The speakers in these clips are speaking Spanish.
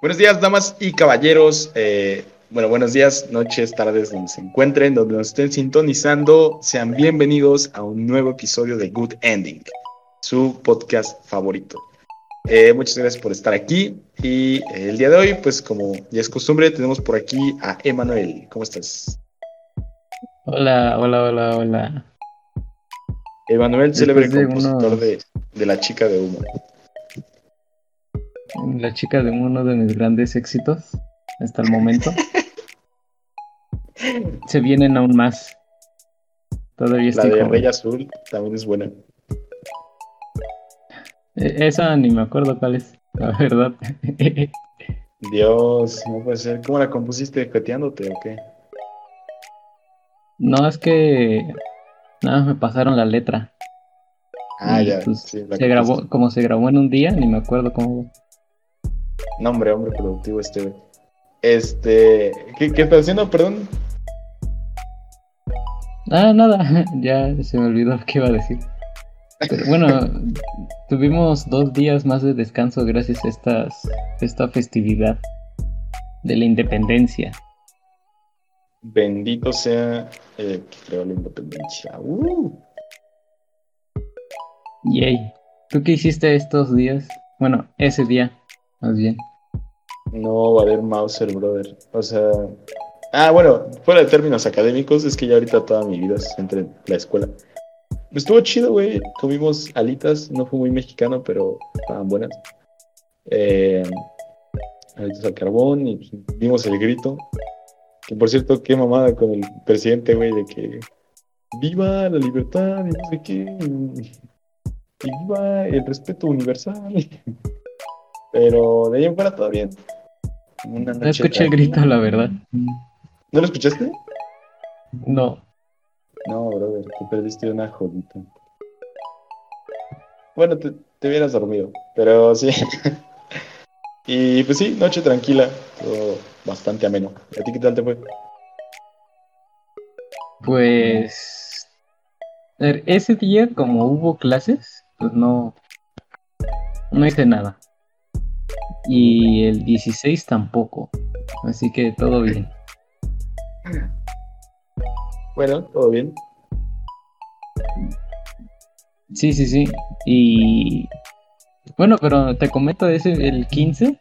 Buenos días, damas y caballeros. Eh, bueno, buenos días, noches, tardes, donde se encuentren, donde nos estén sintonizando. Sean bienvenidos a un nuevo episodio de Good Ending, su podcast favorito. Eh, muchas gracias por estar aquí. Y eh, el día de hoy, pues como ya es costumbre, tenemos por aquí a Emanuel. ¿Cómo estás? Hola, hola, hola, hola. Emanuel, célebre compositor de, de La Chica de Humo. La chica de uno de mis grandes éxitos hasta el momento. Se vienen aún más. Todavía estoy La de Rey Azul también es buena. E, esa ni me acuerdo cuál es, la verdad. Dios, no puede ser. ¿Cómo la compusiste? ¿Coteándote o qué? No, es que nada, me pasaron la letra. Ah, ya. Pues, se grabó, como se grabó en un día, ni me acuerdo cómo. No, hombre, hombre productivo este, Este, ¿qué, qué estás haciendo, perdón? Ah, nada, ya se me olvidó qué iba a decir. bueno, tuvimos dos días más de descanso gracias a estas, esta festividad de la independencia. Bendito sea el que creó la independencia. Uh. Yay. ¿Tú qué hiciste estos días? Bueno, ese día, más bien. No va a haber Mauser, brother. O sea. Ah, bueno, fuera de términos académicos, es que ya ahorita toda mi vida es entre la escuela. Estuvo chido, güey. Comimos alitas, no fue muy mexicano, pero estaban buenas. Eh, alitas al carbón y vimos el grito. Que por cierto, qué mamada con el presidente, güey, de que viva la libertad y no sé qué. Y viva el respeto universal. Pero de ahí en fuera todo bien. No escuché el grito, la verdad. ¿No lo escuchaste? No. No, brother, te perdiste una jodita. Bueno, te, te hubieras dormido, pero sí. y pues sí, noche tranquila, todo bastante ameno. ¿A ti qué tal te fue? Pues ese día como hubo clases, pues no no hice nada. Y el 16 tampoco. Así que todo bien. Bueno, todo bien. Sí, sí, sí. Y bueno, pero te comento ese el 15.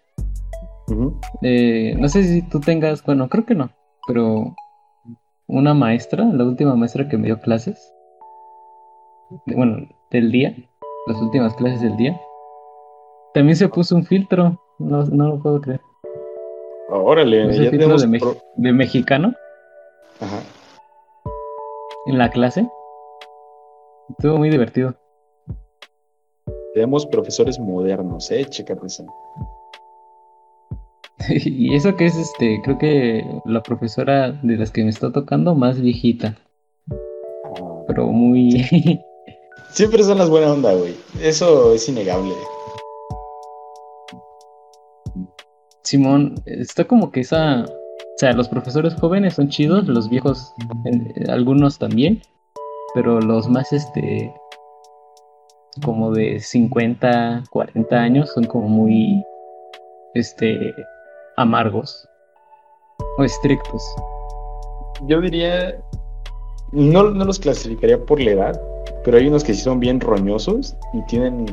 Eh, no sé si tú tengas, bueno, creo que no, pero una maestra, la última maestra que me dio clases, bueno, del día, las últimas clases del día, también se puso un filtro no, no lo puedo creer. Órale, ya tenemos de, de, mexicano. Ajá. En la clase. Estuvo muy divertido. Tenemos profesores modernos, eh, chécate eso. y eso que es este, creo que la profesora de las que me está tocando más viejita. Ah. Pero muy. Siempre son las buenas onda, güey. Eso es innegable. Simón, está como que esa. O sea, los profesores jóvenes son chidos, los viejos, eh, algunos también, pero los más, este. como de 50, 40 años son como muy. este. amargos. O estrictos. Yo diría. No, no los clasificaría por la edad, pero hay unos que sí son bien roñosos y tienen.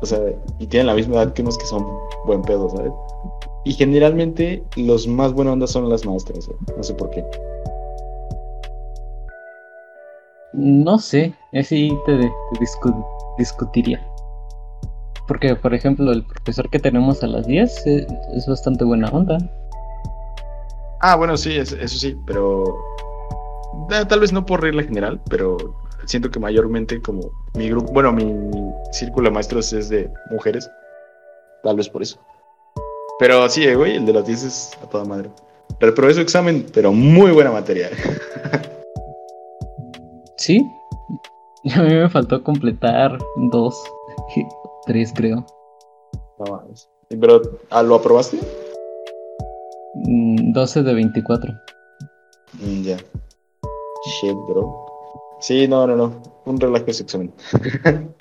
O sea, y tienen la misma edad que unos que son buen pedo, ¿sabes? Y generalmente los más buenos ondas son las maestras, ¿eh? no sé por qué. No sé, así te, discutiría. Porque, por ejemplo, el profesor que tenemos a las 10 es, bastante buena onda. Ah, bueno, sí, eso sí, pero tal vez no por regla general, pero siento que mayormente como mi grupo, bueno, mi círculo de maestros es de mujeres, tal vez por eso. Pero sí, güey, el de los 10 es a toda madre. Reprobé su examen, pero muy buena materia. Sí. A mí me faltó completar dos, tres creo. No mames. ¿Pero ¿ah, lo aprobaste? 12 mm, de 24. Mm, ya. Shit, bro. Sí, no, no, no. Un relajo ese examen.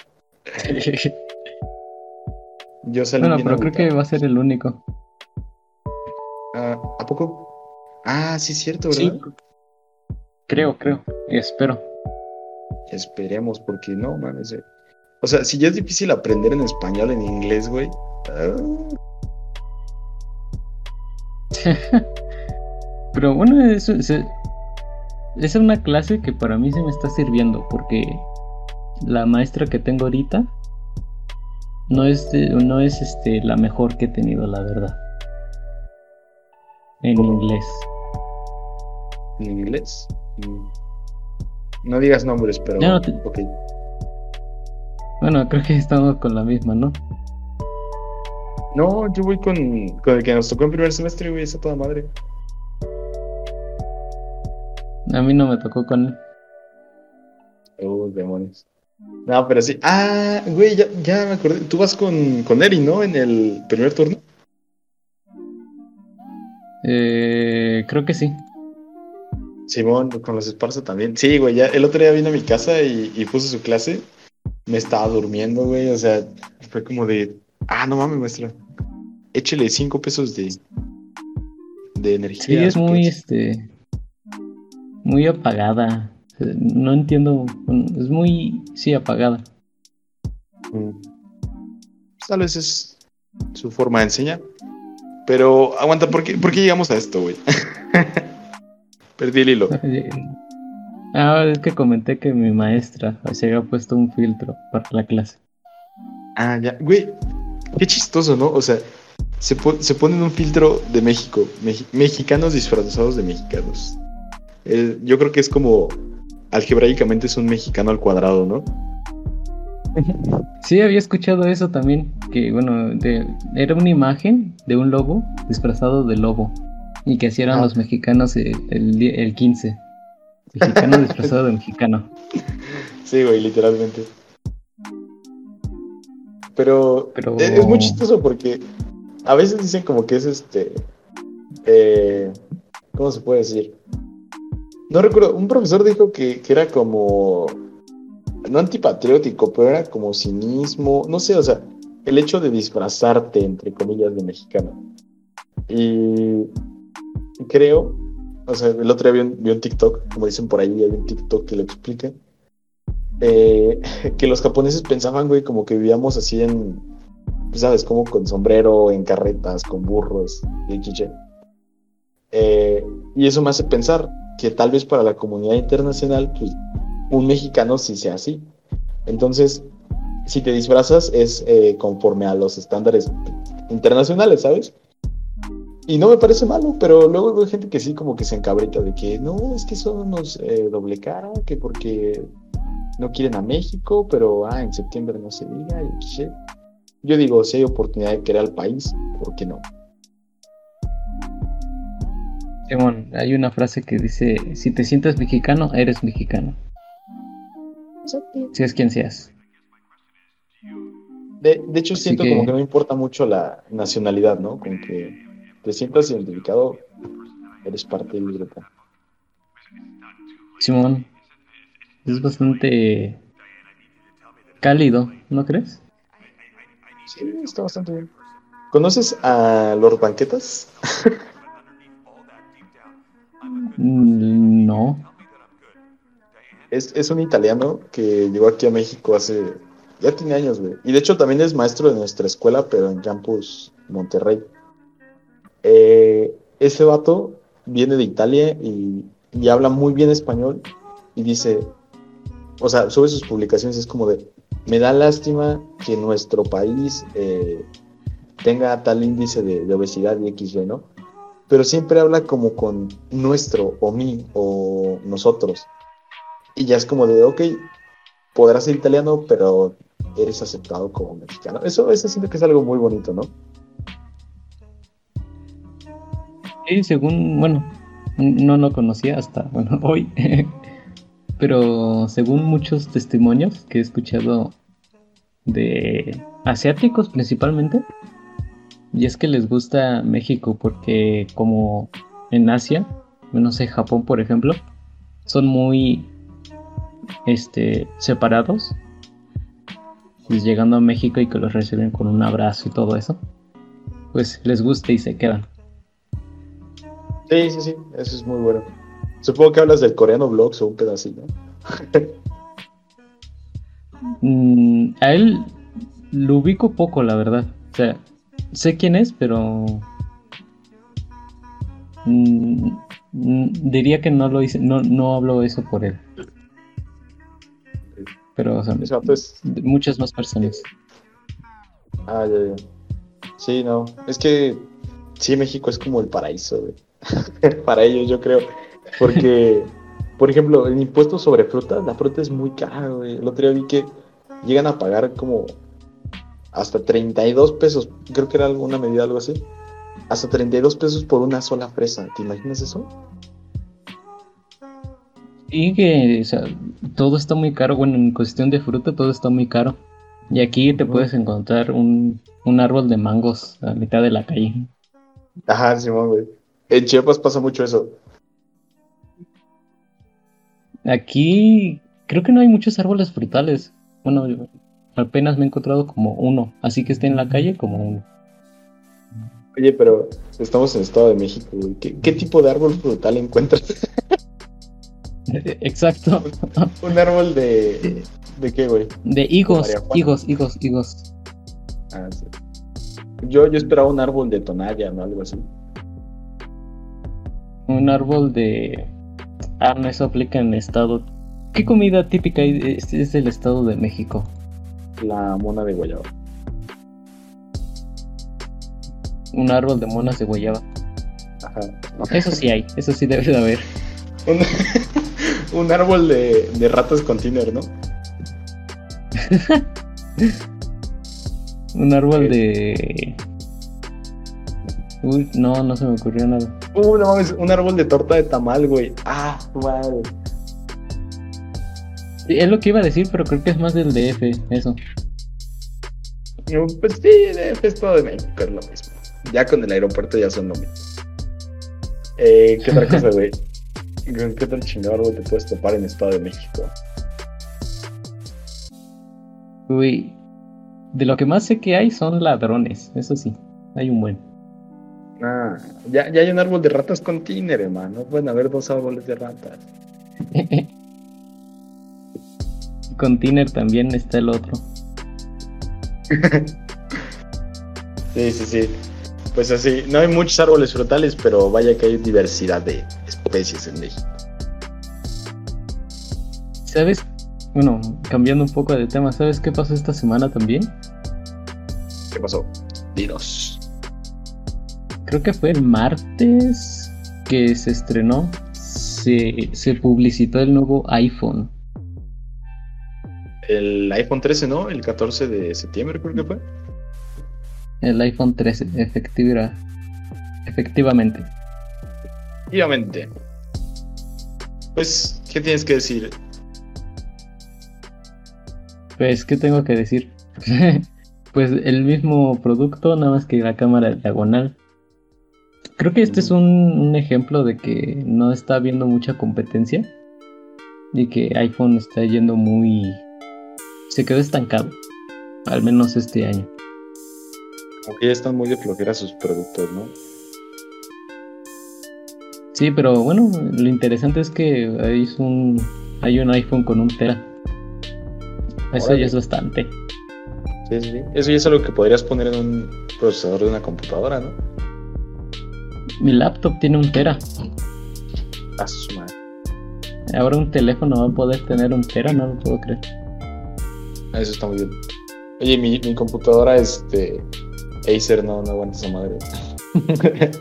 Yo salí Bueno, pero creo que va a ser el único. Ah, sí, es cierto, ¿verdad? Creo, creo. Espero. Esperemos, porque no, mames. Eh. O sea, si ya es difícil aprender en español, en inglés, güey. Ah. Pero bueno, eso, es una clase que para mí se me está sirviendo porque la maestra que tengo ahorita no es, no es este, la mejor que he tenido, la verdad. En inglés. ¿En inglés? Mm. No digas nombres, pero. Bueno, creo que estamos con la misma, ¿no? No, yo voy con, con el que nos tocó en primer semestre, güey, esa toda madre. A mí no me tocó con él. Oh, demonios. No, pero sí. Ah, güey, ya, ya me acordé. Tú vas con, con Eri, ¿no? En el primer turno. Eh, creo que sí. Simón, con los Esparza también. Sí, güey, ya el otro día vino a mi casa y, y puso su clase. Me estaba durmiendo, güey. O sea, fue como de. Ah, no mames, maestra. Échele cinco pesos de. de energía. Sí, es muy, este muy apagada. No entiendo, es muy, sí, apagada. Mm. Tal vez es su forma de enseñar. Pero aguanta, ¿por qué, ¿por qué llegamos a esto, güey? Perdí el hilo. Ah, es que comenté que mi maestra se había puesto un filtro para la clase. Ah, ya. Güey, qué chistoso, ¿no? O sea, se, se ponen un filtro de México. mexicanos disfrazados de mexicanos. Eh, yo creo que es como algebraicamente es un mexicano al cuadrado, ¿no? Sí, había escuchado eso también, que bueno, era una imagen de un lobo disfrazado de lobo y que así eran ah. los mexicanos el, el, 15. Mexicano disfrazado de mexicano. Sí, güey, literalmente. Pero, Pero... Es, muy chistoso porque a veces dicen como que es este... Eh, ¿Cómo se puede decir? No recuerdo, un profesor dijo que, era como, no antipatriótico, pero era como cinismo, no sé, o sea, el hecho de disfrazarte, entre comillas, de mexicano. Y creo, o sea, el otro día vi un, TikTok, como dicen por ahí, hay un TikTok que lo explica, eh, que los japoneses pensaban, güey, como que vivíamos así en, ¿sabes? Como con sombrero, en carretas, con burros, y eh, y eso me hace pensar, que tal vez para la comunidad internacional, pues un mexicano sí sea así. Entonces, si te disfrazas es eh, conforme a los estándares internacionales, ¿sabes? Y no me parece malo, pero luego hay gente que sí como que se encabrita de que no, es que son unos eh, doble cara, que porque no quieren a México, pero ah, en septiembre no se diga. Y, yo digo, si hay oportunidad de querer al país, ¿por qué no? Hay una frase que dice, si te sientes mexicano, eres mexicano. Si es quien seas. De, hecho, siento como que no importa mucho la nacionalidad, ¿no? Con que te sientas identificado, eres parte del grupo. Simón, es bastante cálido, ¿no crees? Sí, está bastante bien. ¿Conoces a los banquetas? Mm, no. Es, un italiano que llegó aquí a México hace. Ya tiene años, güey. Y de hecho también es maestro de nuestra escuela, pero en Campus Monterrey. Eh, ese vato viene de Italia y, habla muy bien español y dice, o sea, sube sus publicaciones, es como de, me da lástima que nuestro país eh, tenga tal índice de, de obesidad y XY, ¿no? Pero siempre habla como con nuestro o mí o nosotros. Y ya es como de, ok, podrás ser italiano, pero eres aceptado como mexicano. Eso, eso siento que es algo muy bonito, ¿no? Sí, según, bueno, no lo conocía hasta, bueno, hoy, pero según muchos testimonios que he escuchado de asiáticos principalmente, y es que les gusta México porque como en Asia, no sé, Japón por ejemplo, son muy este separados. Pues llegando a México y que los reciben con un abrazo y todo eso, pues les gusta y se quedan. Sí, sí, sí, eso es muy bueno. Supongo que hablas del coreano vlogs o un pedacito. Mm, a él lo ubico poco, la verdad. O sea, sé quién es, pero mm, mm, diría que no lo hice, no, no hablo eso por él. Pero o sea, muchas más personas. Ah, ya, ya. Sí, no. Es que sí, México es como el paraíso, Para ellos, yo creo. Porque, por ejemplo, el impuesto sobre fruta, la fruta es muy cara, güey. El otro día vi que llegan a pagar como hasta 32 pesos. Creo que era alguna medida, algo así. Hasta 32 pesos por una sola fresa. ¿Te imaginas eso? Y que, o sea, todo está muy caro. Bueno, en cuestión de fruta, todo está muy caro. Y aquí te puedes encontrar un, un árbol de mangos a mitad de la calle. Ajá, Simón, güey. En Chiapas pasa mucho eso. Aquí creo que no hay muchos árboles frutales. Bueno, apenas me he encontrado como uno, así que esté en la calle como uno. Oye, pero estamos en Estado de México, güey. ¿Qué, tipo de árbol frutal encuentras? Exacto. Un, árbol de. ¿De qué, güey? De higos, higos, higos, higos. Ah, sí. Yo, yo esperaba un árbol de tonalla, ¿no? Algo así. Un árbol de. Ah, no, eso aplica en estado. ¿Qué comida típica es, es del estado de México? La mona de guayaba. Un árbol de monas de guayaba. Ajá. Eso sí hay, eso sí debe de haber. Un, árbol de, de ratas con tiner, ¿no? Un árbol de. Uy, no, no se me ocurrió nada. Uh, no mames, un árbol de torta de tamal, güey. Ah, madre. Es lo que iba a decir, pero creo que es más del DF, eso. Pues sí, DF es todo de México, es lo mismo. Ya con el aeropuerto ya son lo mismo. Eh, ¿Qué otra cosa, güey? ¿Qué tal chingado te puedes topar en Estado de México? Uy, de lo que más sé que hay son ladrones, eso sí, hay un buen. Ah, ya, ya hay un árbol de ratas con tiner, hermano. Pueden haber dos árboles de ratas. con tiner también está el otro. sí, sí, sí. Pues así, no hay muchos árboles frutales, pero vaya que hay diversidad de especies en México. ¿Sabes bueno, cambiando un poco de tema, ¿sabes qué pasó esta semana también? ¿Qué pasó? Dinos. Creo que fue el martes que se estrenó, se, se publicitó el nuevo iPhone. El iPhone 13, ¿no? El 14 de septiembre creo que fue. El iPhone 13, efectiva, efectivamente. Efectivamente. Pues, ¿qué tienes que decir? Pues, ¿qué tengo que decir? pues el mismo producto, nada más que la cámara diagonal. Creo que este es un, ejemplo de que no está habiendo mucha competencia y que iPhone está yendo muy... se quedó estancado, al menos este año. Como que ya están muy de flojera sus productos, ¿no? Sí, pero bueno, lo interesante es que hay un, hay un iPhone con un Tera. Eso ya es bastante. Sí, sí. Eso ya es algo que podrías poner en un procesador de una computadora, ¿no? Mi laptop tiene un tera. A su madre. Ahora un teléfono va a poder tener un tera, no lo puedo creer. Ah, eso está muy bien. Oye, mi, mi computadora, este. Acer no, no aguanta esa madre.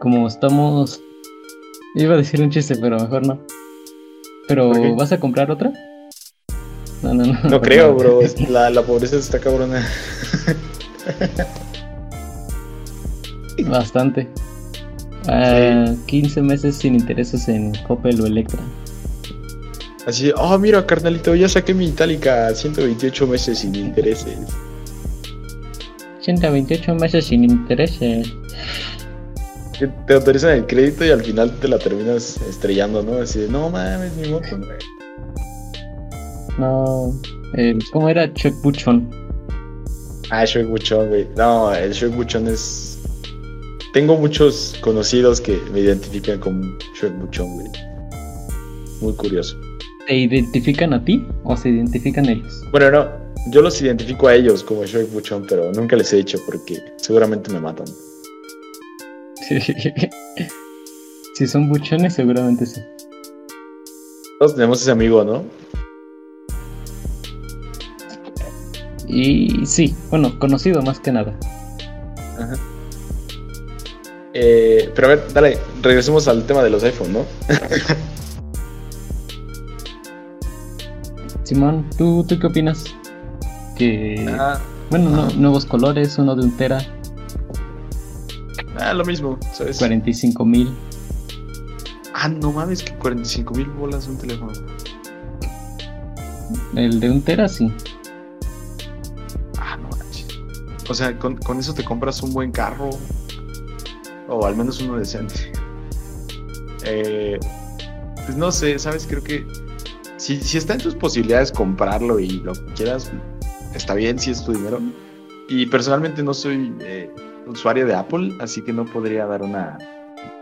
Como estamos Iba a decir un chiste, pero mejor no. ¿Pero vas a comprar otra? No, no, no. No creo, bro. La, la pobreza está cabrona. Bastante. Ah, 15 meses sin intereses en Coppel o Electra. Así, oh, mira, carnalito, ya saqué mi Itálica 128 meses sin intereses. 128 meses sin intereses te autorizan el crédito y al final te la terminas estrellando, ¿no? Así de, no mames, mi moto, No, ¿cómo era? Chuck Buchon. Ah, Shrek Buchón, güey. No, el Shrek Buchón es. Tengo muchos conocidos que me identifican como Shrek Buchón, güey. Muy curioso. ¿Te identifican a ti o se identifican ellos? Bueno, no. Yo los identifico a ellos como Shrek Buchón, pero nunca les he dicho porque seguramente me matan. si son buchones, seguramente sí. Todos tenemos ese amigo, ¿no? Y sí, bueno, conocido más que nada. Ajá. Eh, pero a ver, dale, regresemos al tema de los iPhone, ¿no? Simón, ¿tú, ¿tú qué opinas? Que. Ah, bueno, nuevos colores, uno de un tera. Ah, lo mismo, ¿sabes? 45 mil. Ah, no mames, que 45 mil bolas un teléfono. El de un tera, sí. O sea, con, eso te compras un buen carro. O al menos uno decente. Eh, pues no sé, ¿sabes? Creo que si, si está en tus posibilidades comprarlo y lo que quieras, está bien si es tu dinero. Y personalmente no soy eh, usuario de Apple, así que no podría dar una,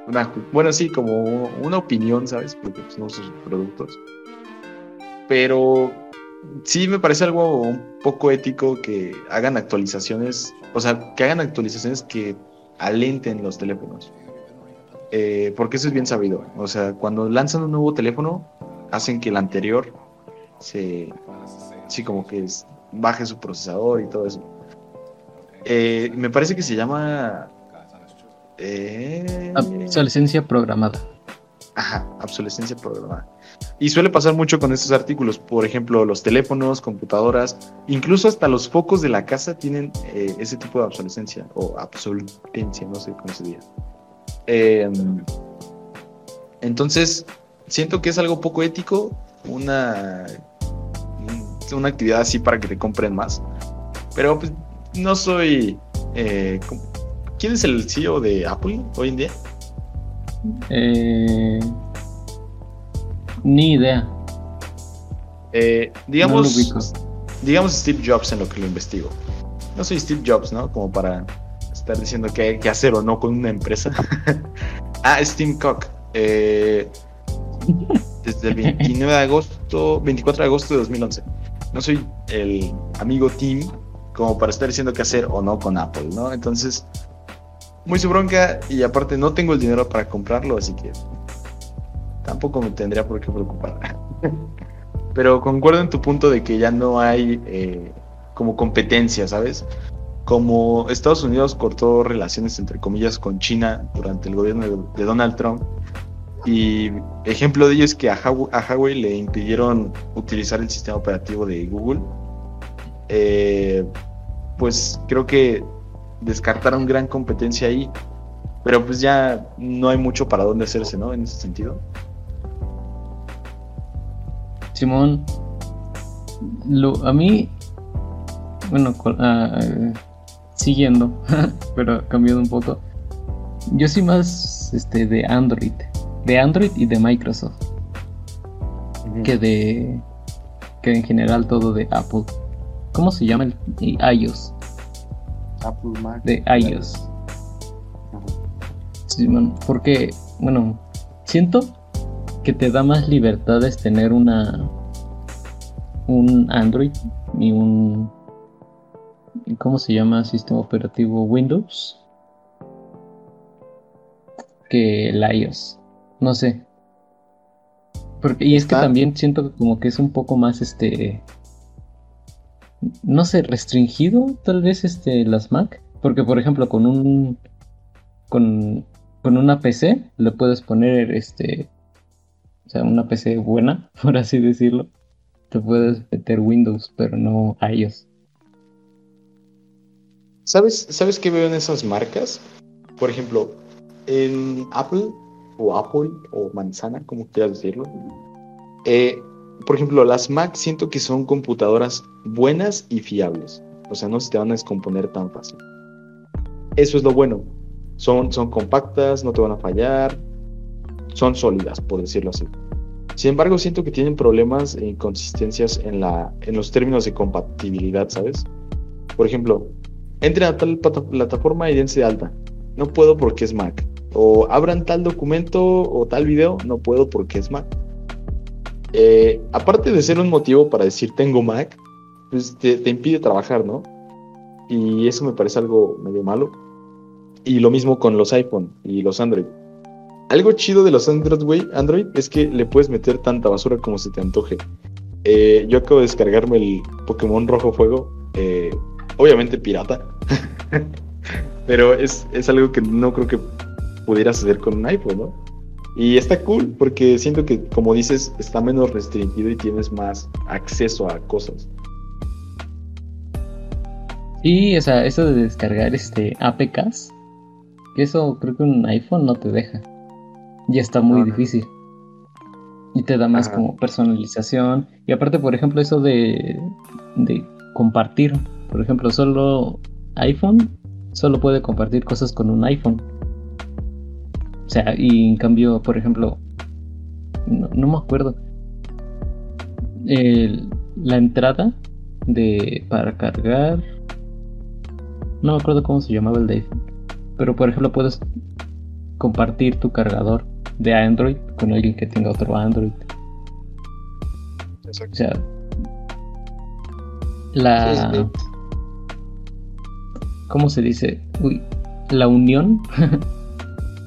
una bueno, sí, como una opinión, ¿sabes? Porque pues, no son sus productos. Pero sí me parece algo un poco ético que hagan actualizaciones, o sea, que hagan actualizaciones que alenten los teléfonos. Eh, porque eso es bien sabido. O sea, cuando lanzan un nuevo teléfono, hacen que el anterior se. Sí, como que baje su procesador y todo eso. Eh, me parece que se llama. Eh, obsolescencia programada. Ajá, obsolescencia programada. Y suele pasar mucho con estos artículos, por ejemplo, los teléfonos, computadoras, incluso hasta los focos de la casa tienen eh, ese tipo de obsolescencia o absolutencia, no sé cómo se diga. Em, entonces, siento que es algo poco ético, una, una actividad así para que te compren más. Pero pues, no soy... Eh, ¿Quién es el CEO de Apple hoy en día? Eh, ni idea. Eh, digamos, digamos Steve Jobs en lo que lo investigo. No soy Steve Jobs, ¿no? Como para estar diciendo qué hay que hacer o no con una empresa. ah, Steve Cook. Eh, desde el 29 de agosto, 24 de agosto de 2011. No soy el amigo Tim como para estar diciendo qué hacer o no con Apple, ¿no? Entonces, muy su bronca y aparte no tengo el dinero para comprarlo, así que tampoco me tendría por qué preocupar. Pero concuerdo en tu punto de que ya no hay eh, como competencia, ¿sabes? Como Estados Unidos cortó relaciones entre comillas con China durante el gobierno de, Donald Trump. Y ejemplo de ello es que a Huawei, le impidieron utilizar el sistema operativo de Google. Eh, pues creo que descartaron gran competencia ahí. Pero pues ya no hay mucho para dónde hacerse, ¿no? En ese sentido. Simón, lo, a mí, bueno, ah, siguiendo, pero cambiando un poco, yo soy más este, de Android, de Android y de Microsoft, que de que en general todo de Apple. ¿Cómo se llama el iOS? Apple Mac. De iOS. Simón, porque, bueno, siento que te da más libertades tener una un Android y un ¿cómo se llama? sistema operativo Windows que el iOS. No sé. Porque, y es que también siento como que es un poco más este no sé, restringido tal vez este las Mac, porque por ejemplo con un con, con una PC le puedes poner este o sea, una PC buena, por así decirlo, te puedes meter Windows, pero no iOS. ¿Sabes, ¿Sabes qué veo en esas marcas? Por ejemplo, en Apple, o Apple, o Manzana, como quieras decirlo. Eh, por ejemplo, las Mac siento que son computadoras buenas y fiables. O sea, no se te van a descomponer tan fácil. Eso es lo bueno. Son, son compactas, no te van a fallar, son sólidas, por decirlo así. Sin embargo, siento que tienen problemas e inconsistencias en, la, en los términos de compatibilidad, ¿sabes? Por ejemplo, entren a tal plataforma y dense de alta. No puedo porque es Mac. O abran tal documento o tal video, no puedo porque es Mac. Eh, aparte de ser un motivo para decir tengo Mac, pues te, impide trabajar, ¿no? Y eso me parece algo medio malo. Y lo mismo con los iPhone y los Android. Algo chido de los Android, güey, Android es que le puedes meter tanta basura como se te antoje. Eh, yo acabo de descargarme el Pokémon Rojo Fuego, eh, obviamente pirata, pero es, es algo que no creo que pudieras hacer con un iPhone, ¿no? Y está cool porque siento que, como dices, está menos restringido y tienes más acceso a cosas. Y, o sea, eso de descargar este APKs, que eso creo que un iPhone no te deja. Ya está muy difícil. Y te da más como personalización. Y aparte, por ejemplo, eso de, de compartir. Por ejemplo, solo iPhone solo puede compartir cosas con un iPhone. O sea, y en cambio, por ejemplo, no, me acuerdo. la entrada de para cargar. No me acuerdo cómo se llamaba el de. Pero por ejemplo puedes compartir tu cargador de Android con alguien que tenga otro Android. Exacto. O sea, la. ¿Cómo se dice? Uy, la unión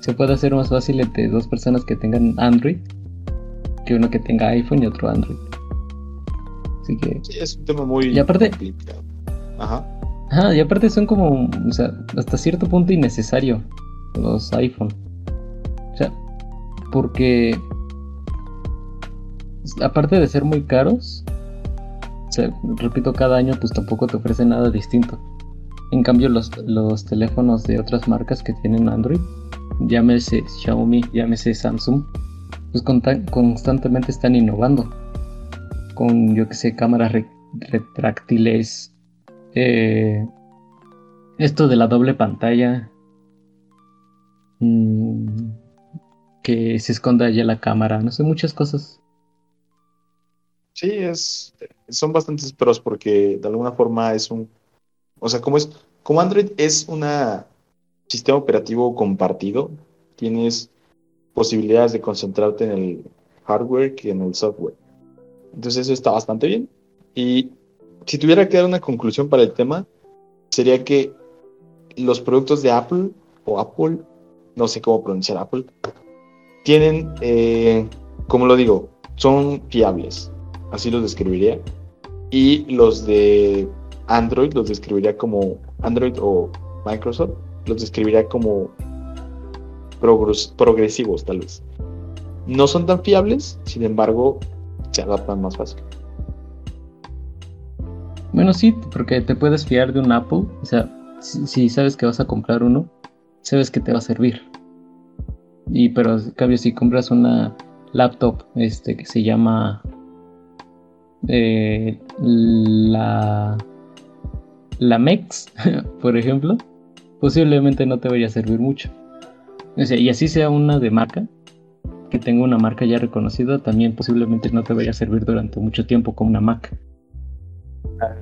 se puede hacer más fácil entre dos personas que tengan Android que uno que tenga iPhone y otro Android. Así que. Sí, es un tema muy y aparte, Ajá. Ajá, y aparte son como, o sea, hasta cierto punto innecesario los iPhone. O sea, porque aparte de ser muy caros, o sea, repito, cada año pues tampoco te ofrece nada distinto. En cambio, los, los teléfonos de otras marcas que tienen Android llámese Xiaomi, llámese Samsung, pues constantemente están innovando con, yo que sé, cámaras retráctiles, eh, esto de la doble pantalla, mm, que se esconda ya la cámara, no sé, muchas cosas. Sí, es, son bastantes pros porque de alguna forma es un, o sea, como es, como Android es una sistema operativo compartido, tienes posibilidades de concentrarte en el hardware que en el software. Entonces eso está bastante bien. Y si tuviera que dar una conclusión para el tema, sería que los productos de Apple o Apple, no sé cómo pronunciar Apple, tienen, eh, como lo digo, son fiables. Así los describiría. Y los de Android los describiría como Android o Microsoft los describiría como progresivos, tal vez. No son tan fiables, sin embargo, se adaptan más fácil. Bueno, sí, porque te puedes fiar de un Apple. O sea, si, sabes que vas a comprar uno, sabes que te va a servir. Y pero en cambio, si compras una laptop este, que se llama eh, la, la MEX, por ejemplo, posiblemente no te vaya a servir mucho. y así sea una de marca, que tenga una marca ya reconocida, también posiblemente no te vaya a servir durante mucho tiempo como una Mac. Ah,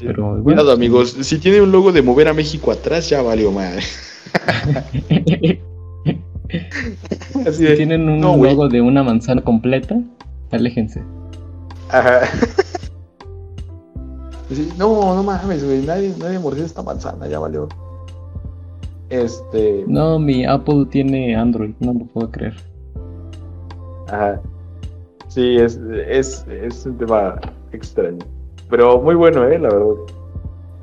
Pero, Cuidado amigos, si tiene un logo de mover a México atrás, ya valió madre. si tienen un logo de una manzana completa, aléjense. Ajá. No, no mames, güey, nadie, nadie mordió esta manzana, ya valió. Este. No, mi Apple tiene Android, no lo puedo creer. Ajá. Sí, es, es, es un tema extraño. Pero muy bueno, ¿eh? La verdad.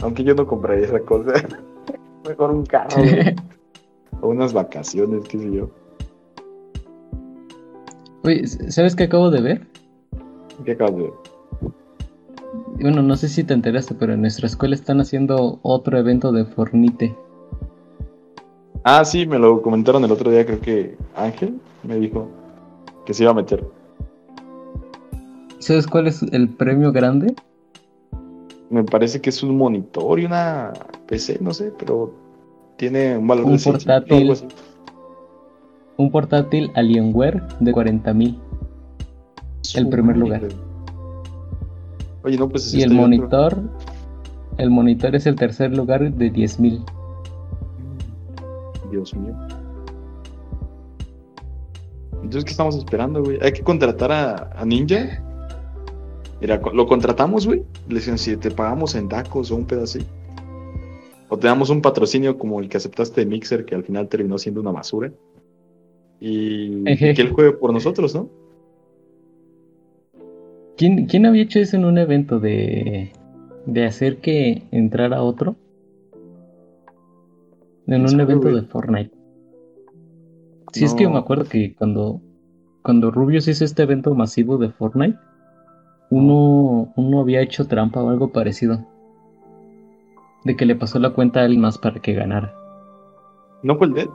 Aunque yo no compraría esa cosa. Mejor un carro. o unas vacaciones, qué sé yo. Oye, ¿sabes qué acabo de ver? ¿Qué acabo de ver? Bueno, no sé si te enteraste, pero en nuestra escuela están haciendo otro evento de Fornite. Ah, sí, me lo comentaron el otro día, creo que Ángel me dijo que se iba a meter. ¿Sabes cuál es el premio grande? Me parece que es un monitor y una PC, no sé, pero tiene un valor un portátil, Un portátil Alienware de 40 mil. El primer lugar. Oye, no, pues Y el monitor, el monitor es el tercer lugar de 10.000. Dios mío. Entonces, ¿qué estamos esperando, güey? Hay que contratar a, Ninja. Mira, lo contratamos, güey. Le decían, si te pagamos en tacos o un así. O te damos un patrocinio como el que aceptaste de Mixer, que al final terminó siendo una basura. Y, que él juegue por nosotros, ¿no? ¿Quién, ¿Quién había hecho eso en un evento de, de hacer que entrara otro? En un evento de Fortnite. Sí, es que me acuerdo que cuando, cuando Rubius hizo este evento masivo de Fortnite, uno, uno había hecho trampa o algo parecido. De que le pasó la cuenta a alguien más para que ganara. ¿No fue el Dead?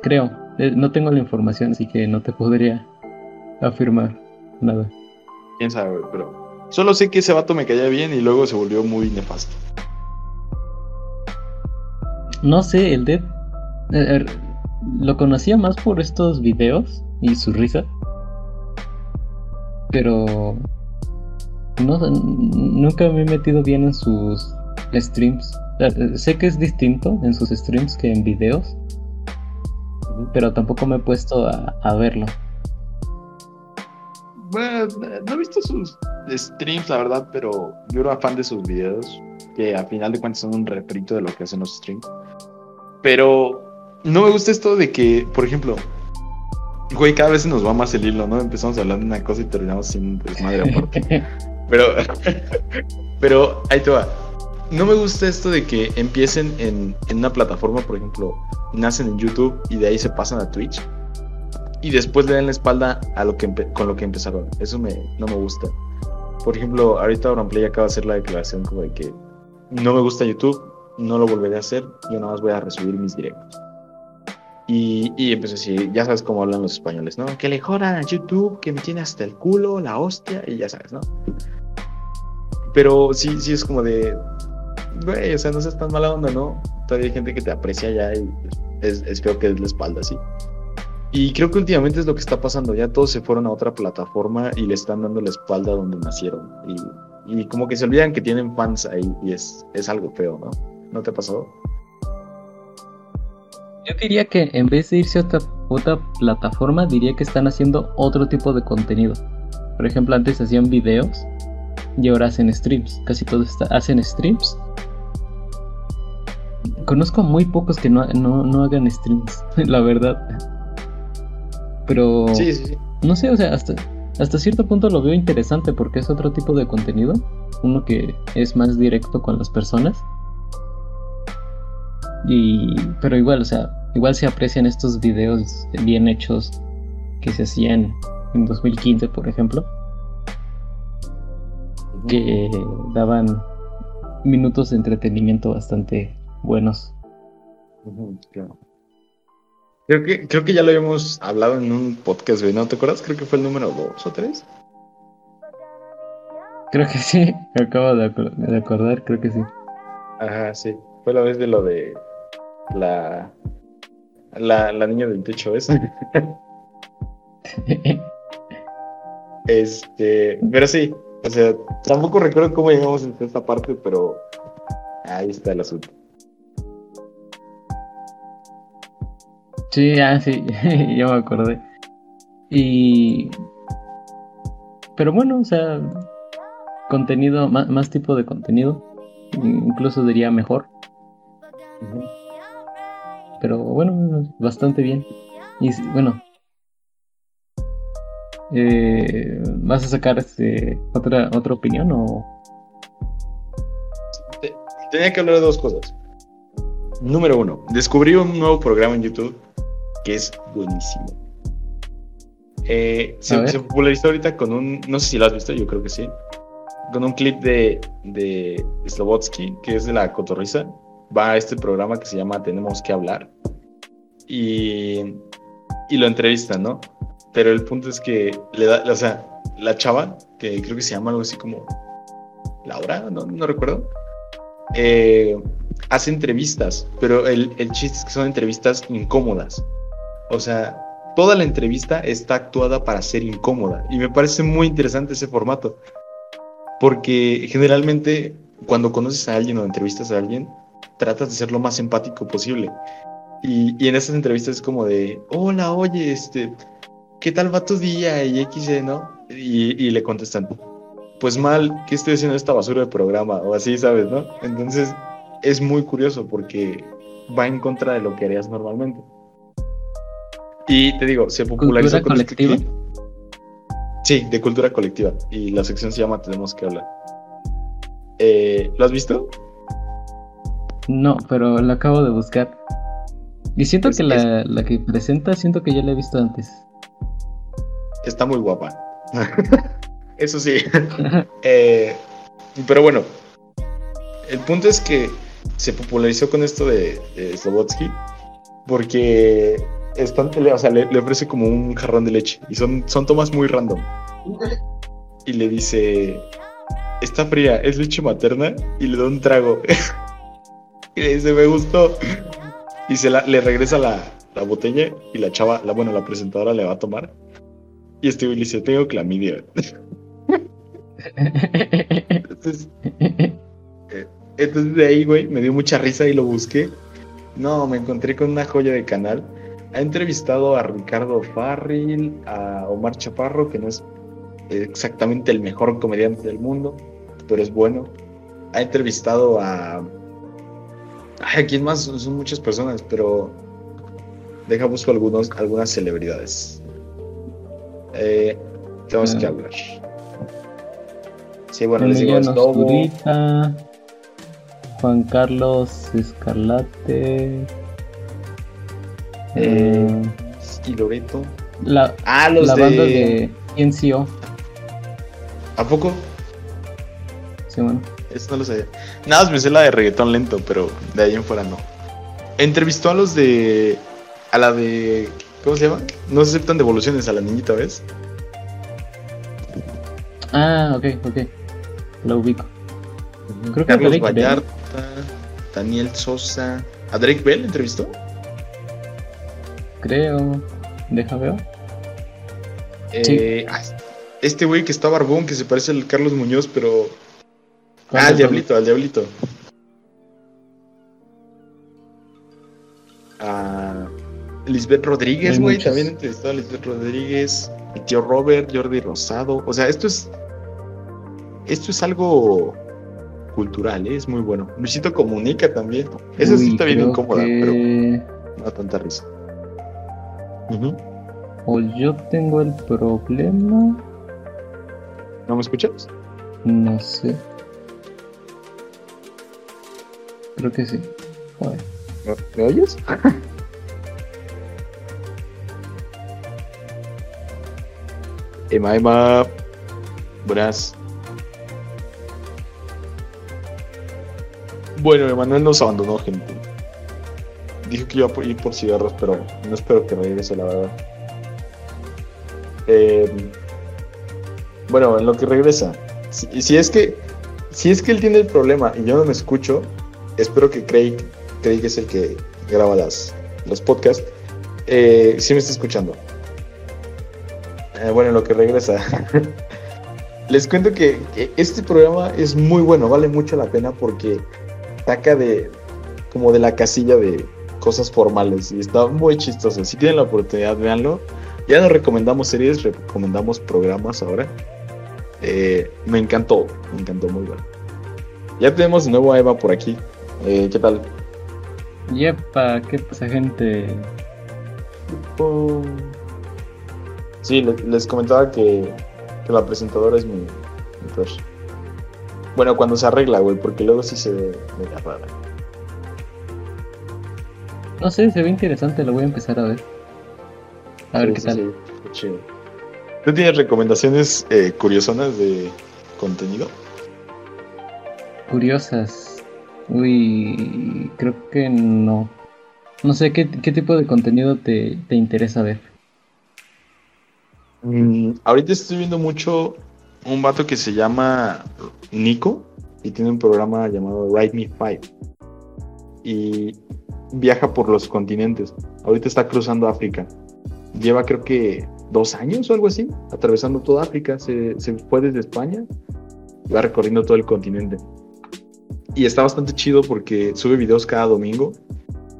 Creo. Eh, no tengo la información, así que no te podría afirmar nada. Quién sabe, pero. Solo sé que ese vato me caía bien y luego se volvió muy nefasto. No sé, el Dead eh, er, lo conocía más por estos videos y su risa. Pero no, nunca me he metido bien en sus streams. Eh, sé que es distinto en sus streams que en videos. Pero tampoco me he puesto a, verlo. Bueno, no he visto sus streams, la verdad, pero yo era fan de sus videos, que a final de cuentas son un refrito de lo que hacen los streams. Pero no me gusta esto de que, por ejemplo, güey, cada vez nos va más el hilo, ¿no? Empezamos hablando de una cosa y terminamos sin desmadre aparte. pero, pero ahí te va. No me gusta esto de que empiecen en, una plataforma, por ejemplo, nacen en YouTube y de ahí se pasan a Twitch. Y después le dan la espalda a lo que con lo que empezaron. Eso me, no me gusta. Por ejemplo, ahorita Auronplay acaba de hacer la declaración como de que no me gusta YouTube, no lo volveré a hacer, yo nada más voy a resubir mis directos. Y, y empecé así, ya sabes cómo hablan los españoles, ¿no? Que le jodan a YouTube, que me tiene hasta el culo, la hostia, y ya sabes, ¿no? Pero sí, sí es como de, güey, o sea, no seas tan mala onda, ¿no? Todavía hay gente que te aprecia ya y es, es que es la espalda así. Y creo que últimamente es lo que está pasando, ya todos se fueron a otra plataforma y le están dando la espalda donde nacieron. Y, como que se olvidan que tienen fans ahí y es, es algo feo, ¿no? ¿No te ha pasado? Yo diría que en vez de irse a otra, otra plataforma, diría que están haciendo otro tipo de contenido. Por ejemplo, antes hacían videos y ahora hacen streams. Casi todos hacen streams. Conozco muy pocos que no, no, hagan streams, la verdad. Pero sí, sí, sí. no sé, o sea, hasta, hasta cierto punto lo veo interesante porque es otro tipo de contenido. Uno que es más directo con las personas y, pero igual, o sea, igual se aprecian estos videos bien hechos que se hacían en 2015, por ejemplo, que daban minutos de entretenimiento bastante buenos. Creo que, creo que ya lo habíamos hablado en un podcast, ¿no? ¿Te acuerdas? Creo que fue el número 2 o 3. Creo que sí, me acabo de, de acordar, creo que sí. Ajá, sí. Fue la vez de lo de la, la, la niña del techo esa. este, pero sí, o sea, tampoco recuerdo cómo llegamos a esta parte, pero ahí está el asunto. Sí, ah, sí, ya me acordé. Y. Pero bueno, o sea, contenido, más, más tipo de contenido, incluso diría mejor pero bueno, bastante bien. Y bueno, eh, ¿vas a sacar este, otra, otra opinión o...? Tenía que hablar de dos cosas. Número uno, descubrí un nuevo programa en YouTube que es buenísimo. Eh, se, popularizó ahorita con un, no sé si lo has visto, yo creo que sí, con un clip de, de Slobotsky, que es de la cotorriza, va a este programa que se llama Tenemos que hablar y, y lo entrevistan, ¿no? Pero el punto es que le da, o sea, la chava, que creo que se llama algo así como Laura, no, no recuerdo, eh, hace entrevistas, pero el, el chiste es que son entrevistas incómodas. O sea, toda la entrevista está actuada para ser incómoda y me parece muy interesante ese formato Porque generalmente cuando conoces a alguien o entrevistas a alguien, tratas de ser lo más empático posible. Y, en esas entrevistas es como de, hola, oye, este, ¿qué tal va tu día? Y X, ¿no? Y, y le contestan, pues mal, ¿qué estoy haciendo esta basura de programa? O así, ¿sabes? ¿No? Entonces es muy curioso porque va en contra de lo que harías normalmente. Y te digo, se popularizó con este colectiva? Este Sí, de cultura colectiva. Y la sección se llama Tenemos que hablar. Eh, ¿Lo has visto? No, pero lo acabo de buscar. Y siento que la, la, que presenta, siento que ya la he visto antes. Está muy guapa. Eso sí. eh, pero bueno, el punto es que se popularizó con esto de, de Slobotsky porque están, o sea, le, ofrece como un jarrón de leche y son, son tomas muy random. Y le dice, está fría, es leche materna y le da un trago. y le dice, me gustó. Y se la, le regresa la, la botella y la chava, la, bueno, la presentadora le va a tomar. Y este güey le dice, tengo clamidia. entonces, eh, entonces de ahí, güey, me dio mucha risa y lo busqué. No, me encontré con una joya de canal. Ha entrevistado a Ricardo Farril, a Omar Chaparro, que no es exactamente el mejor comediante del mundo, pero es bueno. Ha entrevistado a Ay, ¿quién más? Son muchas personas, pero deja busco algunos, algunas celebridades. Eh, tenemos que hablar. Sí, bueno, les digo, Juan Carlos Escarlate. Eh, y Loreto. La, ah, los la de... banda de NCO. ¿A poco? Sí, bueno. Eso no lo sabía. Nada más me sé la de reggaetón lento, pero de ahí en fuera no. Entrevistó a los de. A la de. ¿Cómo se llama? No se aceptan devoluciones a la niñita, ¿ves? Ah, ok, ok. Lo ubico. Creo que Carlos Vallarta, Daniel Sosa. ¿A Drake Bell entrevistó? Creo. Deja ver. Eh, ah, este güey que está barbón, que se parece al Carlos Muñoz, pero Ah, al diablito, al diablito. A Lisbeth Rodríguez, güey, también entrevistó a Lisbeth Rodríguez, el tío Robert, Jordi Rosado. O sea, esto es. Esto es algo cultural, ¿eh? es muy bueno. Luisito comunica también. Esa sí está bien incómoda, pero no da tanta risa. O yo tengo el problema. ¿No me escuchas? No sé. Creo que sí. ¿Me oyes? Emma, Emma. Buenas. Bueno, Emanuel nos abandonó, gente. Dijo que iba a ir por cigarros, pero no espero que regrese, la verdad. Eh, bueno, en lo que regresa. Si, si, es que si es que él tiene el problema y yo no me escucho, espero que Craig, Craig es el que graba las, los podcasts, eh, sí me está escuchando. Eh, bueno, lo que regresa. Les cuento que, este programa es muy bueno, vale mucho la pena porque saca de como de la casilla de cosas formales y está muy chistoso. Si tienen la oportunidad, véanlo. Ya no recomendamos series, recomendamos programas ahora. Eh, me encantó, me encantó muy bueno. Ya tenemos de nuevo a Eva por aquí. Eh, ¿Qué tal? Yepa, ¿qué pasa, gente? Sí, les, comentaba que, la presentadora es mi, mi Bueno, cuando se arregla, güey, porque luego sí se ve rara. No sé, se ve interesante, lo voy a empezar a ver. A ver qué tal. Sí, ¿Tú tienes recomendaciones eh, curiosonas de contenido? Curiosas. Uy, creo que no. No sé qué, tipo de contenido te, interesa ver. Mm, ahorita estoy viendo mucho un vato que se llama Nico y tiene un programa llamado Ride Me Five. Y viaja por los continentes. Ahorita está cruzando África. Lleva creo que dos años o algo así, atravesando toda África. Se, fue desde España va recorriendo todo el continente. Y está bastante chido porque sube videos cada domingo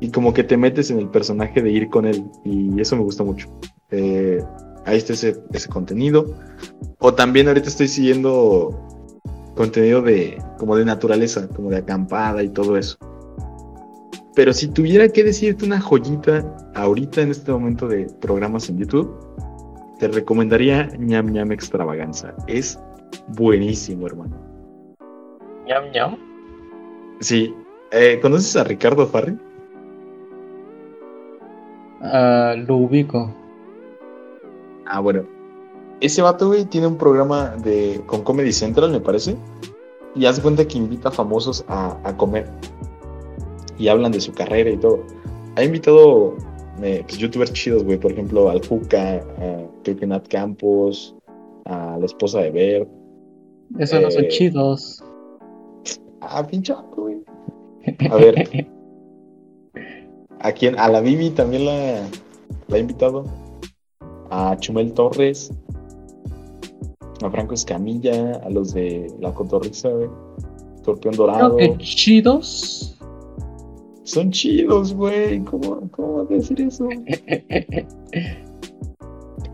y como que te metes en el personaje de ir con él y eso me gusta mucho. Eh, ahí está ese, ese contenido. O también ahorita estoy siguiendo contenido de como de naturaleza, como de acampada y todo eso. Pero si tuviera que decirte una joyita ahorita en este momento de programas en YouTube, te recomendaría ñam ñam extravaganza. Es buenísimo, hermano. ñam ñam. Sí. Eh, ¿Conoces a Ricardo Farri? Ah, lo ubico. Ah, bueno. Ese vato, güey, tiene un programa de, con Comedy Central, me parece. Y hace cuenta que invita a famosos a, a comer. Y hablan de su carrera y todo. Ha invitado eh, pues, youtubers chidos, güey. Por ejemplo, al Juca, a creo que Nat Campos, a la esposa de Bert. Esos no son Eh, chidos. Ah, pinche güey. A ver. ¿A quién? A la Bibi también la, la he invitado. A Chumel Torres. A Franco Escamilla. A los de La Cotorriza, güey. Escorpión Dorado. Creo que chidos. Son chidos, güey. ¿Cómo, ¿Cómo vas a decir eso?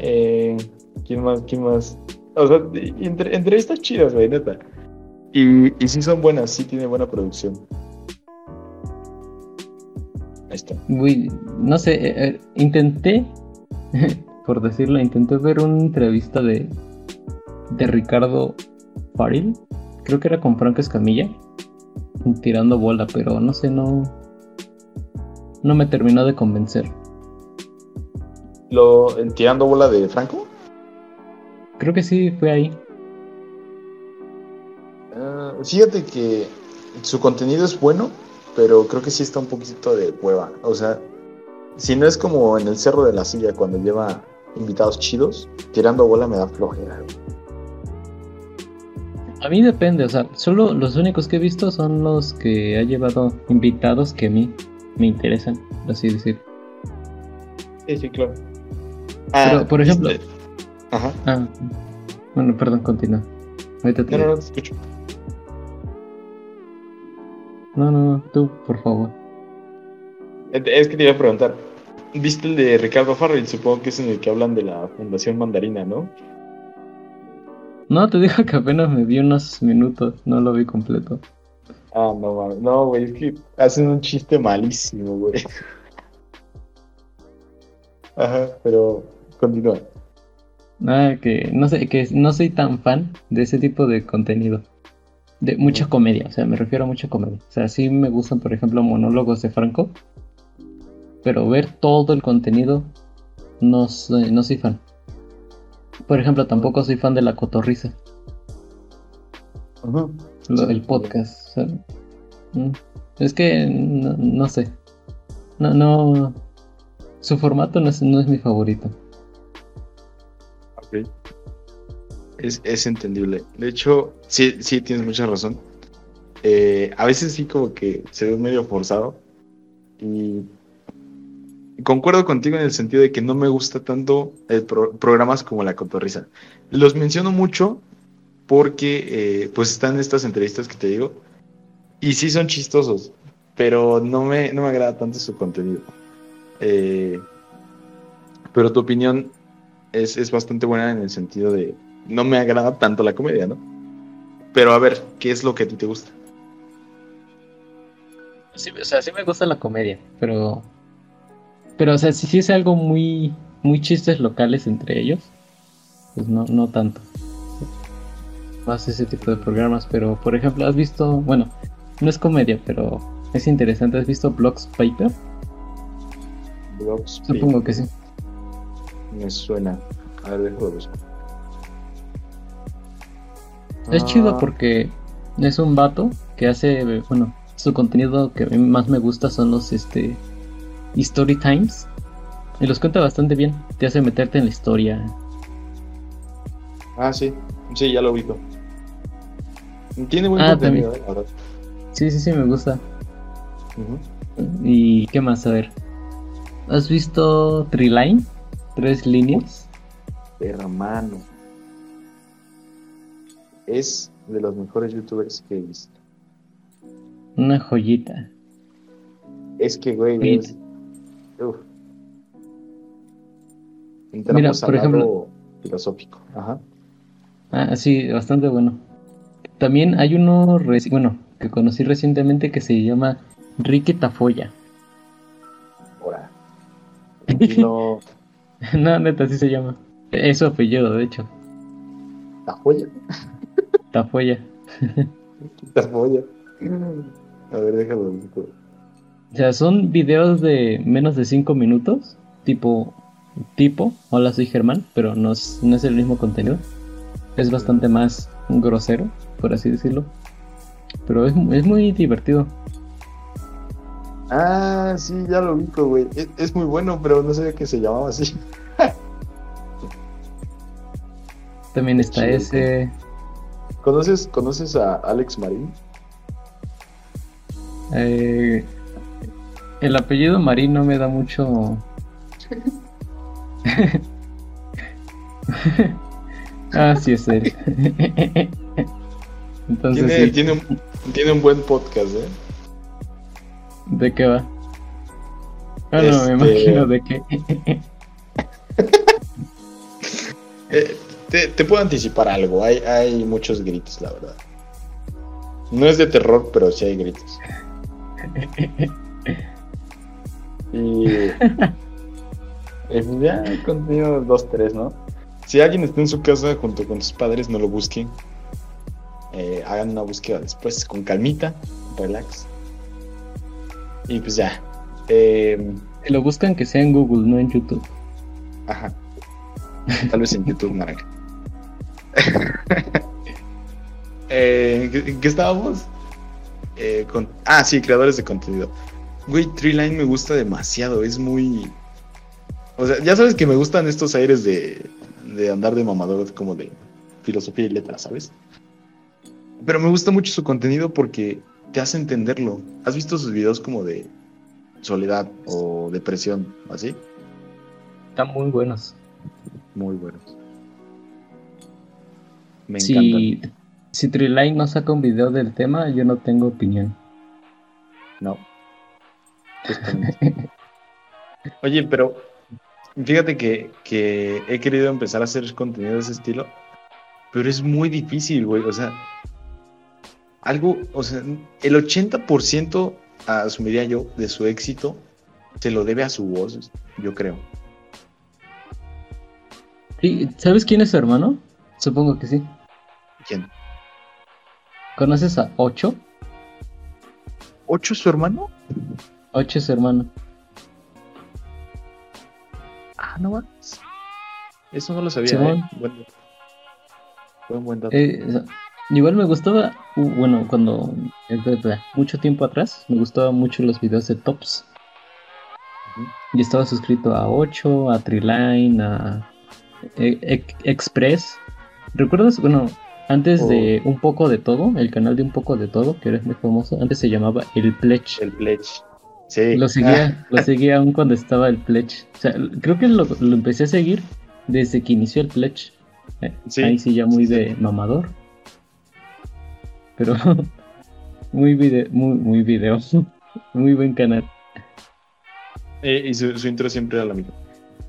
Eh, ¿Quién más? ¿Quién más? O sea, entre- entrevistas chidas, güey, neta. Y, y sí son buenas, sí tiene buena producción. Ahí está. Uy, no sé, eh, eh, intenté, por decirlo, intenté ver una entrevista de, de Ricardo Faril, creo que era con Franco Escamilla, tirando bola, pero no sé, no, no me terminó de convencer. Lo, tirando bola de Franco. Creo que sí fue ahí. Ah, fíjate que su contenido es bueno, pero creo que sí está un poquito de hueva. O sea, si no es como en el Cerro de la Silla cuando lleva invitados chidos, tirando bola me da flojera. A mí depende, o sea, solo los únicos que he visto son los que ha llevado invitados que a mí me interesan, por así decir. Sí, sí, claro. Pero, por ejemplo- ¿viste? Ajá. Ah, bueno, perdón, continúa. Ahorita te No, no, no, te escucho. no, no, no, tú, por favor. Es que te iba a preguntar. ¿Viste el de Ricardo Farrell? Supongo que es en el que hablan de la Fundación Mandarina, ¿no? No, te digo que apenas me vi unos minutos, no lo vi completo. Ah, no, mames. No, güey, es que hacen un chiste malísimo, güey. Ajá, pero continúa. Nada, que no sé, que no soy tan fan de ese tipo de contenido. De mucha comedia, o sea, me refiero a mucha comedia. O sea, sí me gustan, por ejemplo, monólogos de Franco. Pero ver todo el contenido, no soy, no soy fan. Por ejemplo, tampoco soy fan de la cotorriza, Ajá. Lo- el podcast. o sea, mm, es que no, no sé. No, no. Su formato no es, no es mi favorito. Ok. Es, es entendible. De hecho, sí, sí tienes mucha razón. Eh, a veces sí como que se ve medio forzado. Y concuerdo contigo en el sentido de que no me gusta tanto el pro- programas como La Cotorrisa. Los menciono mucho porque eh, pues están estas entrevistas que te digo. Y sí son chistosos. Pero no me, no me agrada tanto su contenido. Eh, pero tu opinión es, es bastante buena en el sentido de no me agrada tanto la comedia, ¿no? Pero a ver, ¿qué es lo que a ti te gusta? Sí, o sea, sí me gusta la comedia, pero. Pero, o sea, si sí es algo muy. Muy chistes locales entre ellos. Pues no, no tanto. Más ese tipo de programas, pero por ejemplo, has visto. Bueno, no es comedia, pero es interesante. ¿Has visto Blogs Paper? Blogs, Supongo que sí. Me suena. A ver, déjalo busco. Es chido Ah, porque es un vato que hace. Bueno, su contenido que a mí más me gusta son los este. Story Times. Y los cuenta bastante bien. Te hace meterte en la historia. Ah, sí. Sí, ya lo ubico. Tiene buen Ah, contenido, eh, la verdad. Sí, sí, sí, me gusta. ¿Y qué más? A ver. ¿Has visto Triline? Tres líneas. Hermano. Es de los mejores youtubers que he visto. Una joyita. Es que, güey, es... Uf. Mira, por ejemplo, filosófico. Ajá. Ah, sí, bastante bueno. También hay uno, bueno, que conocí recientemente que se llama Ricky Tafoya. Ahora. No... no, neta, así se llama. Es su apellido, de hecho. ¿Tafoya? Tafoya. Tafoya. A ver, déjalo. O sea, son videos de menos de 5 minutos, tipo, tipo, hola soy Germán, pero no es, no es el mismo contenido. Es bastante más grosero, por así decirlo. Pero es, es muy divertido. Ah, sí, ya lo ubico, güey. Es, muy bueno, pero no sabía que se llamaba así. También está ese. ¿Conoces, ¿Conoces a Alex Marín? Eh, el apellido Marín no me da mucho. ah, sí es él. Entonces, tiene, un, tiene un buen podcast, ¿eh? ¿De qué va? Ah, no, me este, imagino de qué. Eh, te, puedo anticipar algo. Hay, hay muchos gritos, la verdad. No es de terror, pero sí hay gritos. y. ya, contenido 2-3, ¿no? Si alguien está en su casa junto con sus padres, no lo busquen. Eh, hagan una búsqueda después con calmita, relax. Y pues ya. Eh, si lo buscan, que sea en Google, no en YouTube. Ajá. Tal vez en YouTube, naranja. eh, ¿En qué estábamos? Eh, con... Ah, sí, creadores de contenido. Güey, Treeline me gusta demasiado. Es muy. O sea, ya sabes que me gustan estos aires de, de andar de mamador, como de filosofía y letras, ¿sabes? Pero me gusta mucho su contenido porque te hace entenderlo. ¿Has visto sus videos como de soledad o depresión, así? Están muy buenos. Muy buenos. Me si, encantan. Si Triline no saca un video del tema, yo no tengo opinión. No. Oye, pero fíjate que, que he querido empezar a hacer contenido de ese estilo, pero es muy difícil, güey. O sea, algo, o sea, el 80%, asumiría yo, de su éxito se lo debe a su voz, yo creo. ¿Sabes quién es su hermano? Supongo que sí. ¿Quién? ¿Conoces a Ocho? ¿Ocho es su hermano? Ocho es su hermano. Ah, no más. Eso no lo sabía. ¿eh? Fue un buen dato. Eh, Igual me gustaba, bueno, cuando, mucho tiempo atrás, me gustaban mucho los videos de Tops. Y estaba suscrito a 8, a Triline, a e, e, Express. ¿Recuerdas? Bueno, antes de oh. Un poco de todo, el canal de Un poco de todo, que era muy famoso, antes se llamaba El Pledge. El Pledge. Sí. Lo seguía, lo seguía aún cuando estaba el Pledge. O sea, creo que lo, empecé a seguir desde que inició el Pledge. Eh, ahí sí ya muy de mamador pero muy video, muy, muy video, muy buen canal. Eh, y su, intro siempre era la misma.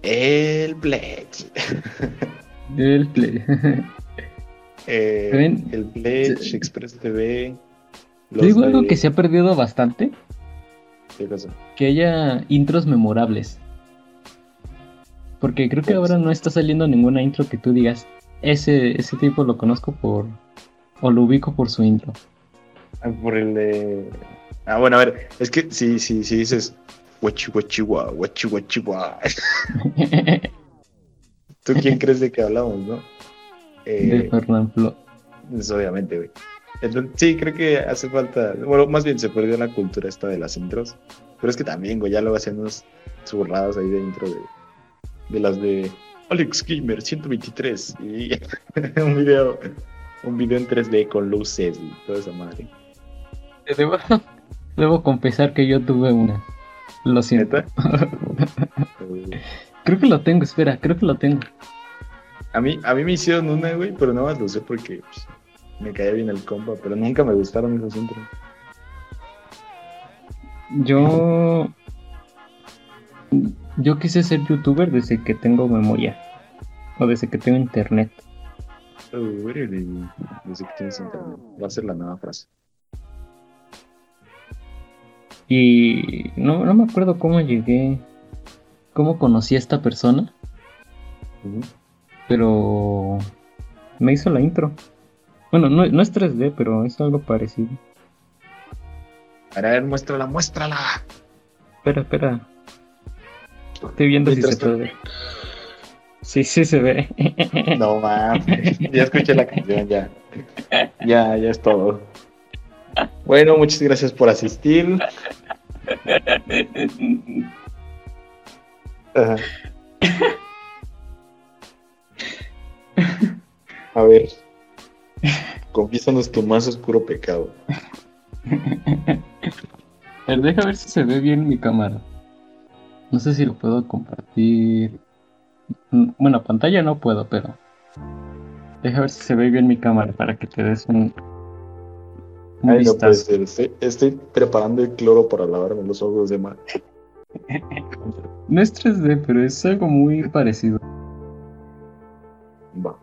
El Pledge. El Pledge. Eh, el Pledge, Express TV. digo algo que se ha perdido bastante. ¿Qué cosa? Que haya intros memorables. Porque creo que ahora no está saliendo ninguna intro que tú digas, ese, ese tipo lo conozco por, o lo ubico por su intro. Ah, por el de. Ah, bueno, a ver, es que si, si, si dices Wachi Wachiwa, Wachi Wachiwa. ¿Tú quién crees de que hablamos, no? Eh, de Fernando Flo. Pues, obviamente, güey. Entonces, sí, creo que hace falta. Bueno, más bien se perdió la cultura esta de las intros. Pero es que también, güey, ya lo hacen unos burradas ahí dentro de, de las de Alex Gamer 123. Y un video un video en 3D con luces y toda esa madre. Debo, debo confesar que yo tuve una. Lo siento. creo que lo tengo, espera, creo que lo tengo. A mí, a mí me hicieron una, güey, pero nada más lo sé porque pues, me caía bien el compa, pero nunca me gustaron esos intros. Yo. Yo quise ser youtuber desde que tengo memoria. O desde que tengo internet. Desde que tienes internet. Va a ser la nueva frase. Y no, no me acuerdo cómo llegué. Cómo conocí a esta persona. Pero. Me hizo la intro. Bueno, no, no es 3D, pero es algo parecido. A ver, muéstrala, muéstrala. Espera, espera. Estoy viendo si se puede. Sí, sí se ve. No mames. Ya escuché la canción, ya. Ya, ya es todo. Bueno, muchas gracias por asistir. A ver. Confiésanos tu más oscuro pecado. A ver, deja ver si se ve bien mi cámara. No sé si lo puedo compartir. Mm, bueno, pantalla no puedo, pero. Deja ver si se ve bien mi cámara para que te des un. Ay, no puede ser. Estoy, preparando el cloro para lavarme los ojos de mar. no es 3D, pero es algo muy parecido. Va.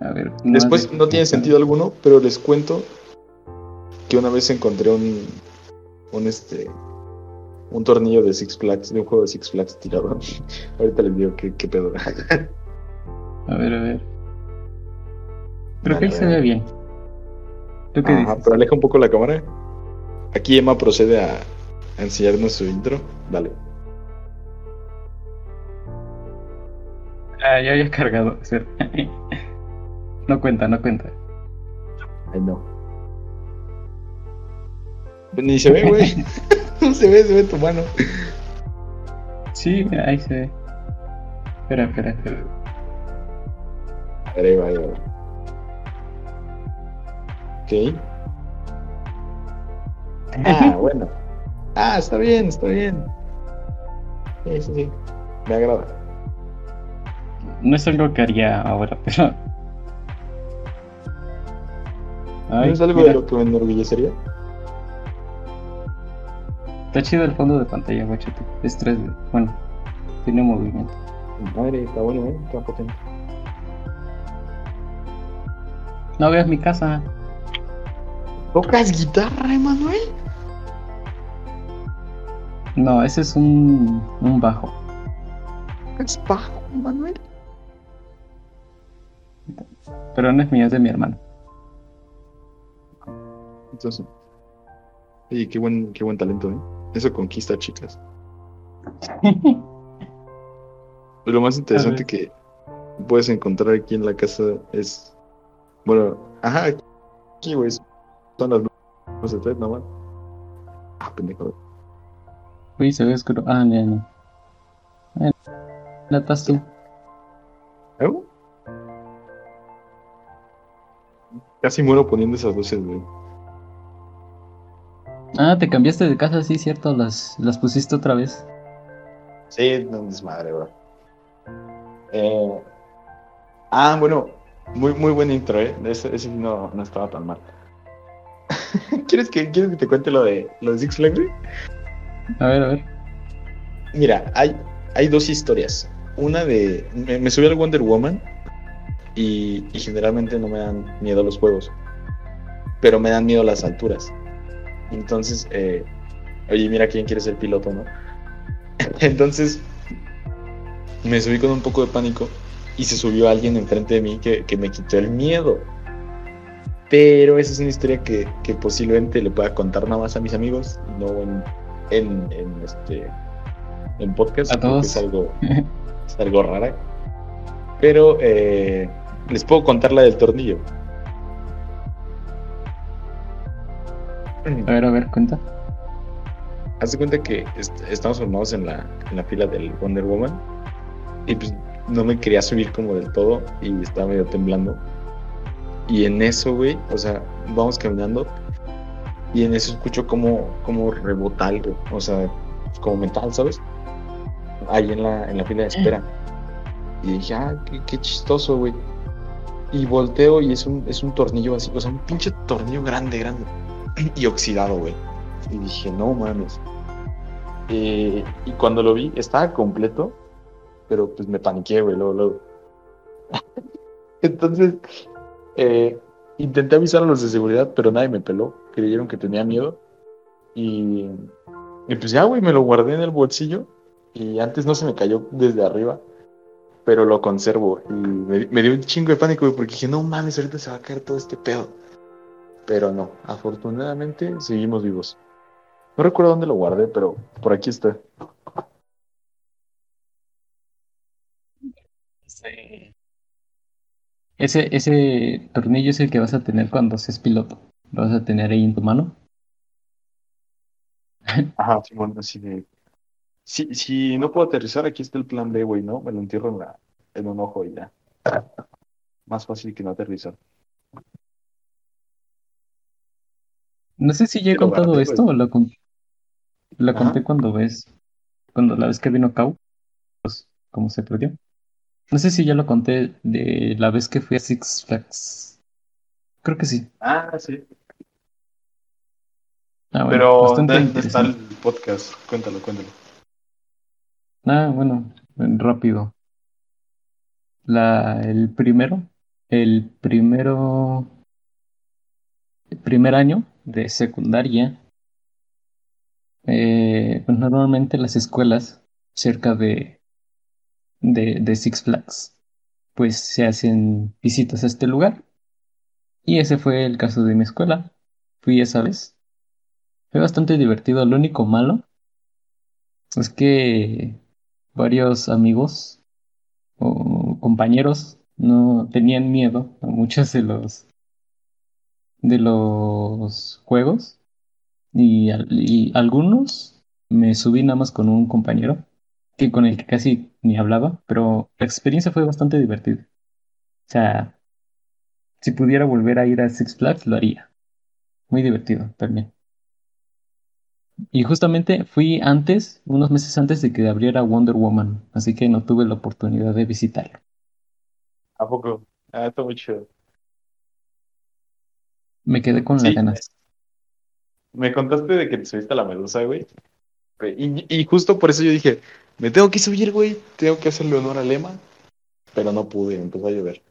A ver. Después no tiene sentido alguno, pero les cuento que una vez encontré un, un este un tornillo de Six Flags, de un juego de Six Flags tirado. Ahorita les digo qué, qué pedo. a ver, a ver. Creo que ahí se ve bien. ¿Tú qué Ajá, pero aleja un poco la cámara. Aquí Emma procede a, a enseñarnos su intro. Dale. Ah, ya había cargado. no cuenta, no cuenta. Ay, no. Ni se ve, güey. se ve, se ve tu mano. Sí, ahí se ve. Espera, espera, espera. Ahí va, ahí va. Ok. Ah, bueno. Ah, está bien, está bien. Sí, sí, sí. Me agrada. No es algo que haría ahora, pero. ¿No es algo de lo que me enorgullecería? Está chido el fondo de pantalla, guachete. Es 3D. Bueno, tiene movimiento. Madre, está bueno, ¿eh? Está potente. No veas mi casa. ¿Tocas guitarra, Emanuel? No, ese es un, un bajo. ¿Es bajo, Emanuel? Pero no es mío, es de mi hermano. Entonces. Oye, qué buen, qué buen talento, ¿eh? Eso conquista chicas. Lo más interesante que puedes encontrar aquí en la casa es. Bueno, ajá, aquí, güey. Son las luces de nomás. Ah, pendejo. Uy, se ve oscuro. Ah, no, no. Eh, la estás tú. ¿Eh? Casi muero poniendo esas luces, güey. Ah, te cambiaste de casa, sí, cierto, las, las pusiste otra vez. Sí, no desmadre, bro. Eh, ah, bueno, muy, muy buen intro, ¿eh? Ese, ese no, no estaba tan mal. ¿Quieres, que, ¿Quieres que te cuente lo de, lo de Six Flags? A ver, a ver. Mira, hay, hay dos historias. Una de. Me, subí al Wonder Woman y, y generalmente no me dan miedo los juegos, pero me dan miedo las alturas. Entonces, eh, oye, mira quién quiere ser piloto, ¿no? Entonces, me subí con un poco de pánico y se subió alguien enfrente de mí que, me quitó el miedo. Pero esa es una historia que, posiblemente le pueda contar nada más a mis amigos, no en, en, este en podcast, a todos. es algo, es algo rara. Pero eh, les puedo contar la del tornillo. A ver, a ver, cuenta. Haz cuenta que estamos formados en la, en la fila del Wonder Woman y pues no me quería subir como del todo y estaba medio temblando. Y en eso, güey, o sea, vamos caminando y en eso escucho como, como rebota algo, o sea, como metal, ¿sabes? Ahí en la, en la fila de espera. Y dije, ah, qué, qué chistoso, güey. Y volteo y es un, es un tornillo así, o sea, un pinche tornillo grande, grande. Y oxidado, güey. Y dije, no mames. Eh, y cuando lo vi, estaba completo, pero pues me paniqué, güey, luego, luego. Entonces, eh, intenté avisar a los de seguridad, pero nadie me peló. Creyeron que tenía miedo. Y, y pues ya, güey, me lo guardé en el bolsillo. Y antes no se me cayó desde arriba pero lo conservo. Y me, dio un chingo de pánico, porque dije, no mames, ahorita se va a caer todo este pedo. Pero no, afortunadamente seguimos vivos. No recuerdo dónde lo guardé, pero por aquí está. Ese, ese tornillo es el que vas a tener cuando seas piloto. Lo vas a tener ahí en tu mano. Ajá, Simón, así de si, si no puedo aterrizar, aquí está el plan B, güey, ¿no? Me lo entierro en, la, en un ojo y ya. Más fácil que no aterrizar. No sé si ya he contado esto o lo, lo conté cuando ves, cuando la vez que vino Kau, pues, cómo se perdió. No sé si ya lo conté de la vez que fui a Six Flags. Creo que sí. Ah, sí. Ah, Pero, ¿dónde está el podcast? Cuéntalo, cuéntalo. Ah, bueno, rápido. La, el primero, el primero, el primer año de secundaria, eh, pues normalmente las escuelas cerca de, de, Six Flags, pues se hacen visitas a este lugar. Y ese fue el caso de mi escuela. Fui esa vez. Fue bastante divertido. Lo único malo es que varios amigos o compañeros no tenían miedo a muchos de los de los juegos y, algunos me subí nada más con un compañero que con el que casi ni hablaba, pero la experiencia fue bastante divertida. O sea, si pudiera volver a ir a Six Flags lo haría. Muy divertido también. Y justamente fui antes, unos meses antes de que abriera Wonder Woman, así que no tuve la oportunidad de visitarlo. ¿A poco? Ah, chido. Me quedé con las ganas. Me contaste de que te subiste a la medusa, güey. Y, justo por eso yo dije, me tengo que subir, güey, tengo que hacerle honor a Lema. Pero no pude, empezó a llover.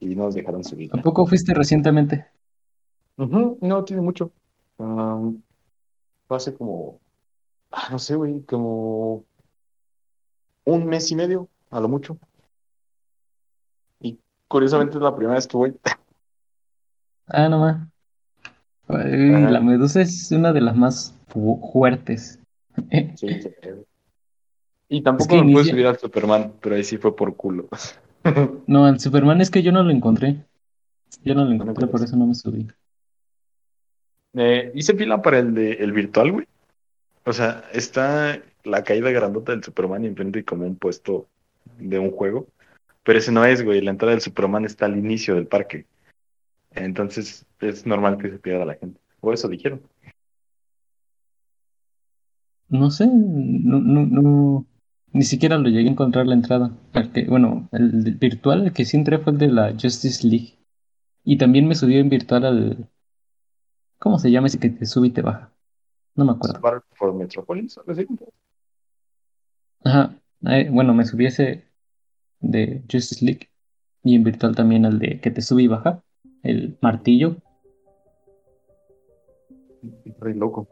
Y no nos dejaron subir. ¿Tampoco fuiste recientemente? no, tiene mucho. Um, hace como, ah, no sé, güey, como un mes y medio, a lo mucho. Y curiosamente es la primera vez que voy. Ah, no más. La medusa es una de las más fuertes. Sí, Y tampoco me pude subir al Superman, pero ahí sí fue por culo. No, al Superman es que yo no lo encontré. Yo no lo encontré, por eso no me subí. Eh, hice fila para el de el virtual, güey. O sea, está la caída grandota del Superman y enfrente como un puesto de un juego. Pero ese no es, güey. La entrada del Superman está al inicio del parque. Entonces es normal que se pierda la gente. O eso dijeron. No sé, no, no, no, ni siquiera lo llegué a encontrar la entrada. bueno, el virtual, el que sí entré fue el de la Justice League. Y también me subió en virtual al, ¿Cómo se llama ese que te sube y te baja? No me acuerdo. por Metropolis? Ajá. Eh, bueno, me subí ese de Justice League y en virtual también el de que te sube y baja, el martillo. Re loco.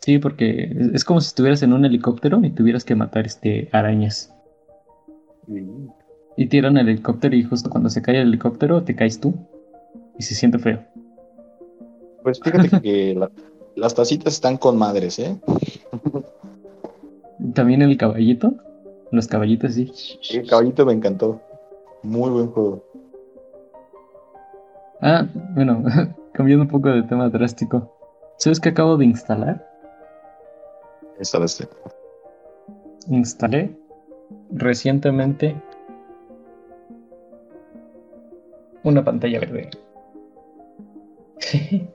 Sí, porque es, como si estuvieras en un helicóptero y tuvieras que matar este arañas. Y tiran el helicóptero y justo cuando se cae el helicóptero te caes tú. Y se siente feo. Pues fíjate que las tacitas están con madres, ¿eh? También el caballito. Los caballitos, sí. El caballito me encantó. Muy buen juego. Ah, bueno, cambiando un poco de tema drástico. ¿Sabes qué acabo de instalar? Instalaste. Instalé recientemente una pantalla verde.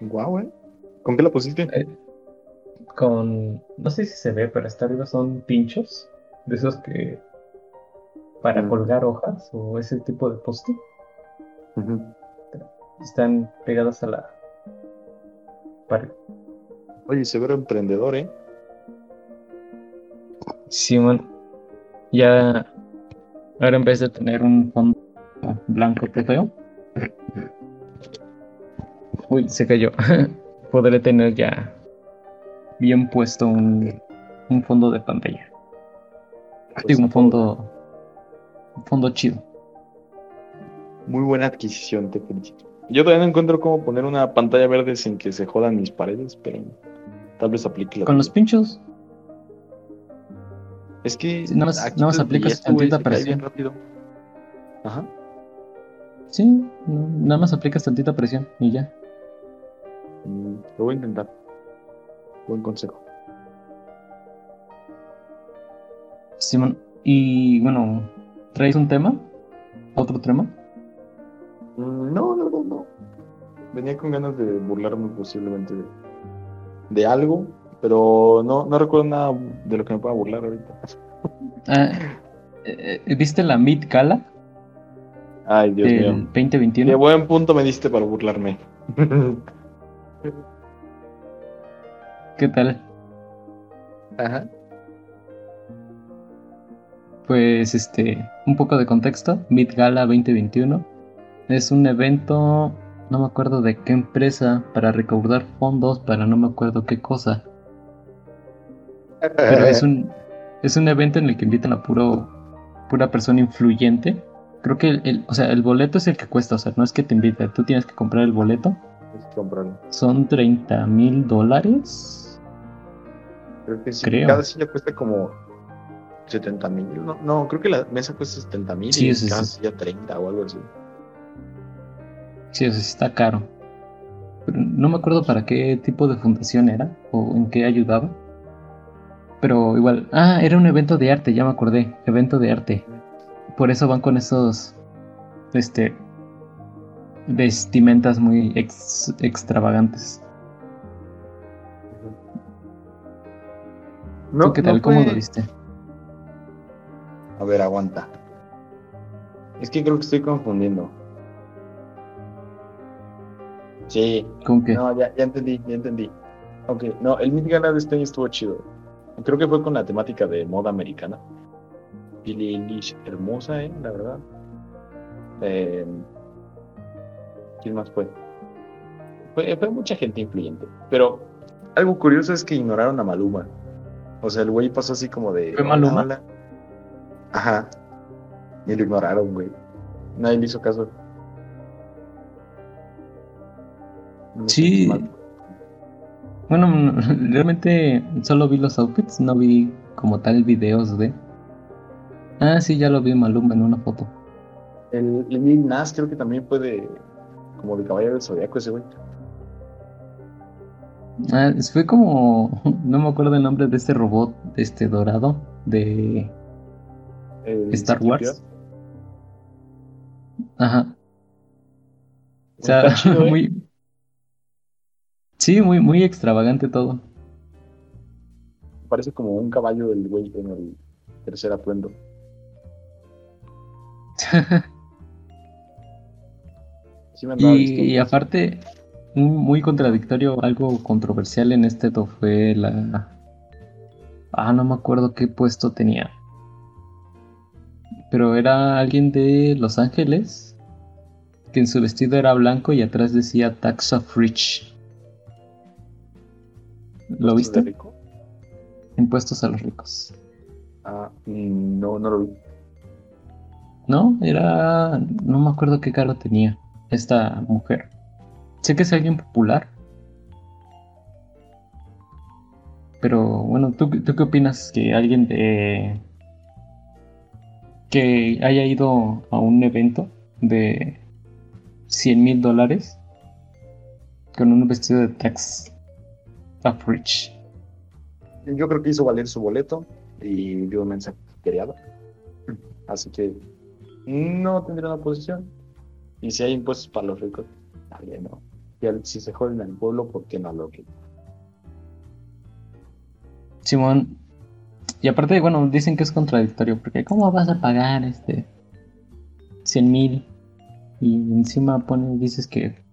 Guau, ¿eh? ¿Con qué la pusiste? Eh, con. No sé si se ve, pero hasta arriba son pinchos. De esos que. para colgar hojas o ese tipo de poste. Están pegadas a la pared. Oye, severo emprendedor, ¿eh? Sí, man. Ya. Ahora en vez de tener un fondo blanco que feo. Uy, se cayó. Podré tener ya bien puesto un, un fondo de pantalla. Pues un fondo. Un fondo chido. Muy buena adquisición, te felicito. Yo todavía no encuentro cómo poner una pantalla verde sin que se jodan mis paredes, pero tal vez aplique Con los pinchos. Es que. nada más, nada más aplicas tantita presión. Ajá. Sí, nada más aplicas tantita presión y ya. Mm, lo voy a intentar. Buen consejo. Simón, y bueno, ¿traes un tema? ¿Otro tema? No, no, no, no. Venía con ganas de burlarme posiblemente de, algo, pero no, no recuerdo nada de lo que me pueda burlar ahorita. Ah, eh, eh, ¿Viste la Meet Gala? Ay, Dios mío. 2021. Qué buen punto me diste para burlarme. ¿Qué tal? Ajá. Pues este, un poco de contexto. Meet Gala 2021 es un evento, no me acuerdo de qué empresa, para recaudar fondos para no me acuerdo qué cosa. Pero es un, es un evento en el que invitan a puro, pura persona influyente. Creo que el, o sea, el boleto es el que cuesta, o sea, no es que te invite, tú tienes que comprar el boleto. Son 30 mil dólares. Creo que sí, cada silla cuesta como 70 mil. No, creo que la mesa cuesta 70 mil y cada silla 30 o algo así. Sí, o sea, está caro. Pero no me acuerdo para qué tipo de fundación era o en qué ayudaba. Pero igual, ah, era un evento de arte, ya me acordé, evento de arte. Por eso van con esos, este, vestimentas muy extravagantes. No, ¿Qué tal? ¿Cómo lo viste? A ver, aguanta. Es que creo que estoy confundiendo. Sí. ¿Con qué? No, ya, ya entendí, ya entendí. Ok, no, el Meet Gala de este año estuvo chido. Creo que fue con la temática de moda americana. Billie Eilish, hermosa, ¿eh? La verdad. Eh, ¿Quién más fue? fue? Fue mucha gente influyente. Pero algo curioso es que ignoraron a Maluma. O sea, el güey pasó así como de. ¿Fue Maluma? Ajá. Y lo ignoraron, güey. Nadie le hizo caso. Sí. Bueno, realmente solo vi los outfits, no vi como tal videos de. Ah, sí, ya lo vi Maluma en una foto. El, el Nas creo que también fue de. como de caballo del zodiaco ese güey. Ah, fue como. No me acuerdo el nombre de este robot, este dorado, de. Star Wars. Ajá. O sea, ¿eh? muy, Sí, muy, muy extravagante todo. Parece como un caballo del güey en el tercer atuendo. y, aparte, muy contradictorio, algo controversial en este fue la... Ah, no me acuerdo qué puesto tenía. Pero era alguien de Los Ángeles, que en su vestido era blanco y atrás decía Tax of Rich. ¿Lo viste? Impuestos a los ricos. Ah, no, no lo vi. No, era. No me acuerdo qué cargo tenía esta mujer. Sé que es alguien popular. Pero bueno, ¿tú, ¿tú qué opinas que alguien de. que haya ido a un evento de 100 mil dólares con un vestido de tax Rich. Yo creo que hizo valer su boleto y dio un mensaje querido. Así que no tendría una posición. Y si hay impuestos para los ricos, también no. Y si se joden al pueblo, ¿por qué no lo que? Simón, Y aparte, bueno, dicen que es contradictorio, porque ¿cómo vas a pagar este 100 mil? Y encima pones, dices que...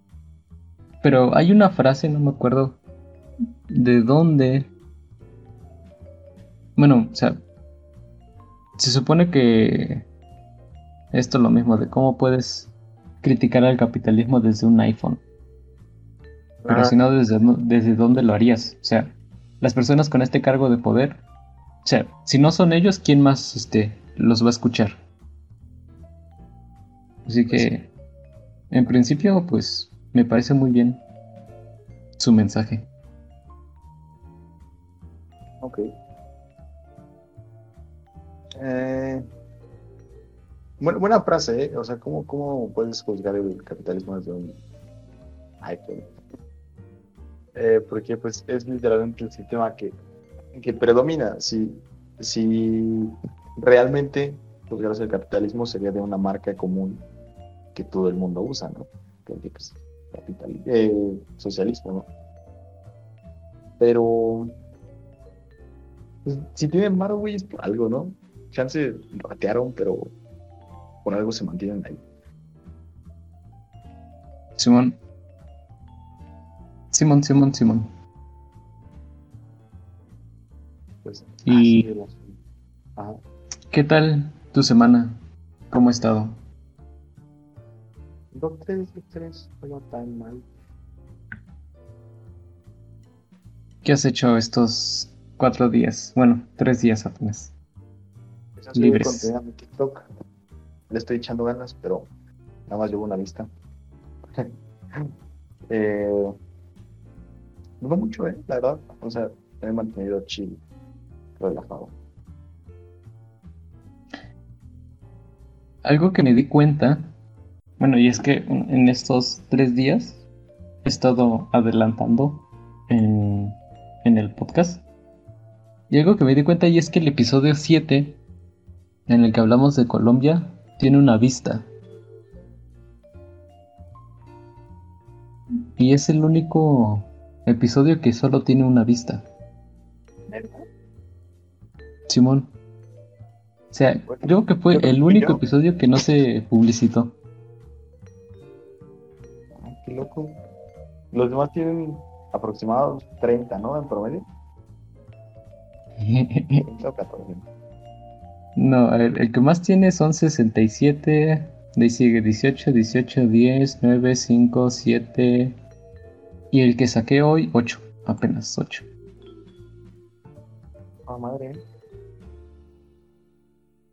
Pero hay una frase, no me acuerdo de dónde... Bueno, o sea, se supone que esto es lo mismo de cómo puedes criticar al capitalismo desde un iPhone. Pero si no, ¿desde, ¿desde dónde lo harías? O sea, las personas con este cargo de poder, o sea, si no son ellos, ¿quién más este, los va a escuchar? Así que, en principio, pues me parece muy bien su mensaje. Ok. Eh, buena, frase, ¿eh? O sea, ¿cómo, ¿cómo puedes juzgar el capitalismo desde un iPhone? Eh, porque pues es literalmente el sistema que, que predomina. Si, si realmente juzgaras el capitalismo sería de una marca común que todo el mundo usa, ¿no? Que pues, eh, socialismo, ¿no? Pero pues, si tienen mar, güey, es por algo, ¿no? Chance ratearon, pero por algo se mantienen ahí. Simón, Simón, Simón, Simón. Pues, y ¿qué tal tu semana? ¿Cómo ha estado? Dos, tres, tres, no tan mal. ¿Qué has hecho estos cuatro días? Bueno, tres días apenas. Pues libres. mi TikTok. Le estoy echando ganas, pero nada más llevo una vista. eh, no mucho, ¿eh? La verdad. O sea, me he mantenido chill, relajado. Algo que me di cuenta, bueno, y es que en estos tres días he estado adelantando en, en el podcast. Y algo que me di cuenta y es que el episodio 7, en el que hablamos de Colombia, tiene una vista. Y es el único Episodio que solo tiene una vista. Simón. O sea, creo que fue el único episodio que no se publicitó. qué loco. Los demás tienen aproximados 30, ¿no? En promedio. No, el, el que más tiene son 67. De sigue 18, 18, 10, 9, 5, 7, y el que saqué hoy, 8. Apenas 8. Ah, madre.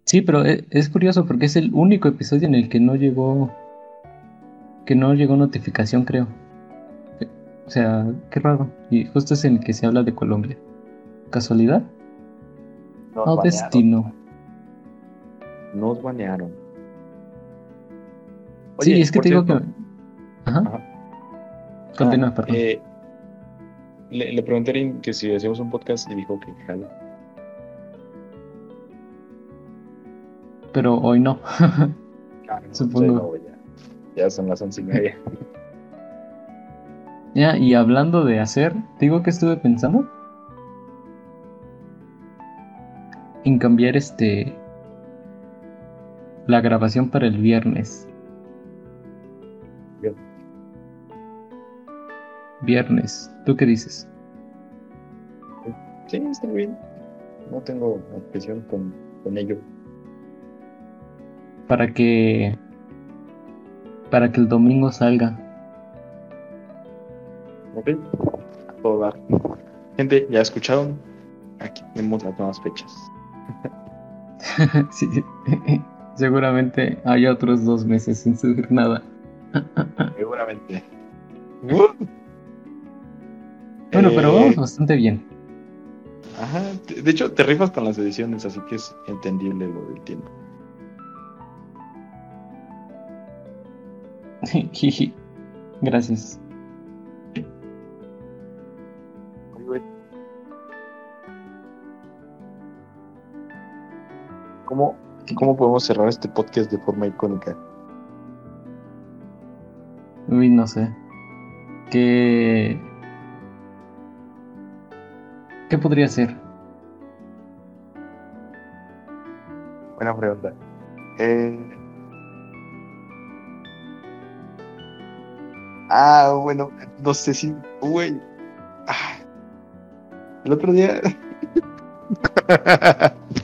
Sí, pero e, es, curioso porque es el único episodio en el que no llegó. Que no llegó notificación, creo. O sea, qué raro. Y justo es en el que se habla de Colombia. ¿Casualidad? No, destino. Nos banearon. sí, es que te digo que. Ajá. Continúa, ah, eh, le, pregunté a que si hacíamos un podcast y dijo que jala. Pero hoy no. Supongo. ya. son las once y media. ya, y hablando de hacer, digo que estuve pensando en cambiar este la grabación para el viernes. viernes. ¿Tú qué dices? Sí, está bien. No tengo objeción con, con ello. Para que. Para que el domingo salga. Ok, a todo dar. Gente, ya escucharon. Aquí tenemos las nuevas fechas. sí, seguramente hay otros dos meses sin subir nada. Seguramente. Bueno, pero eh, vamos bastante bien. Ajá, de hecho te rifas con las ediciones, así que es entendible lo del tiempo. Gracias. ¿Cómo, ¿Cómo podemos cerrar este podcast de forma icónica? Uy, no sé. Que ¿Qué podría ser? buena pregunta. Eh... Ah, bueno, no sé si, güey. Ah. El otro día.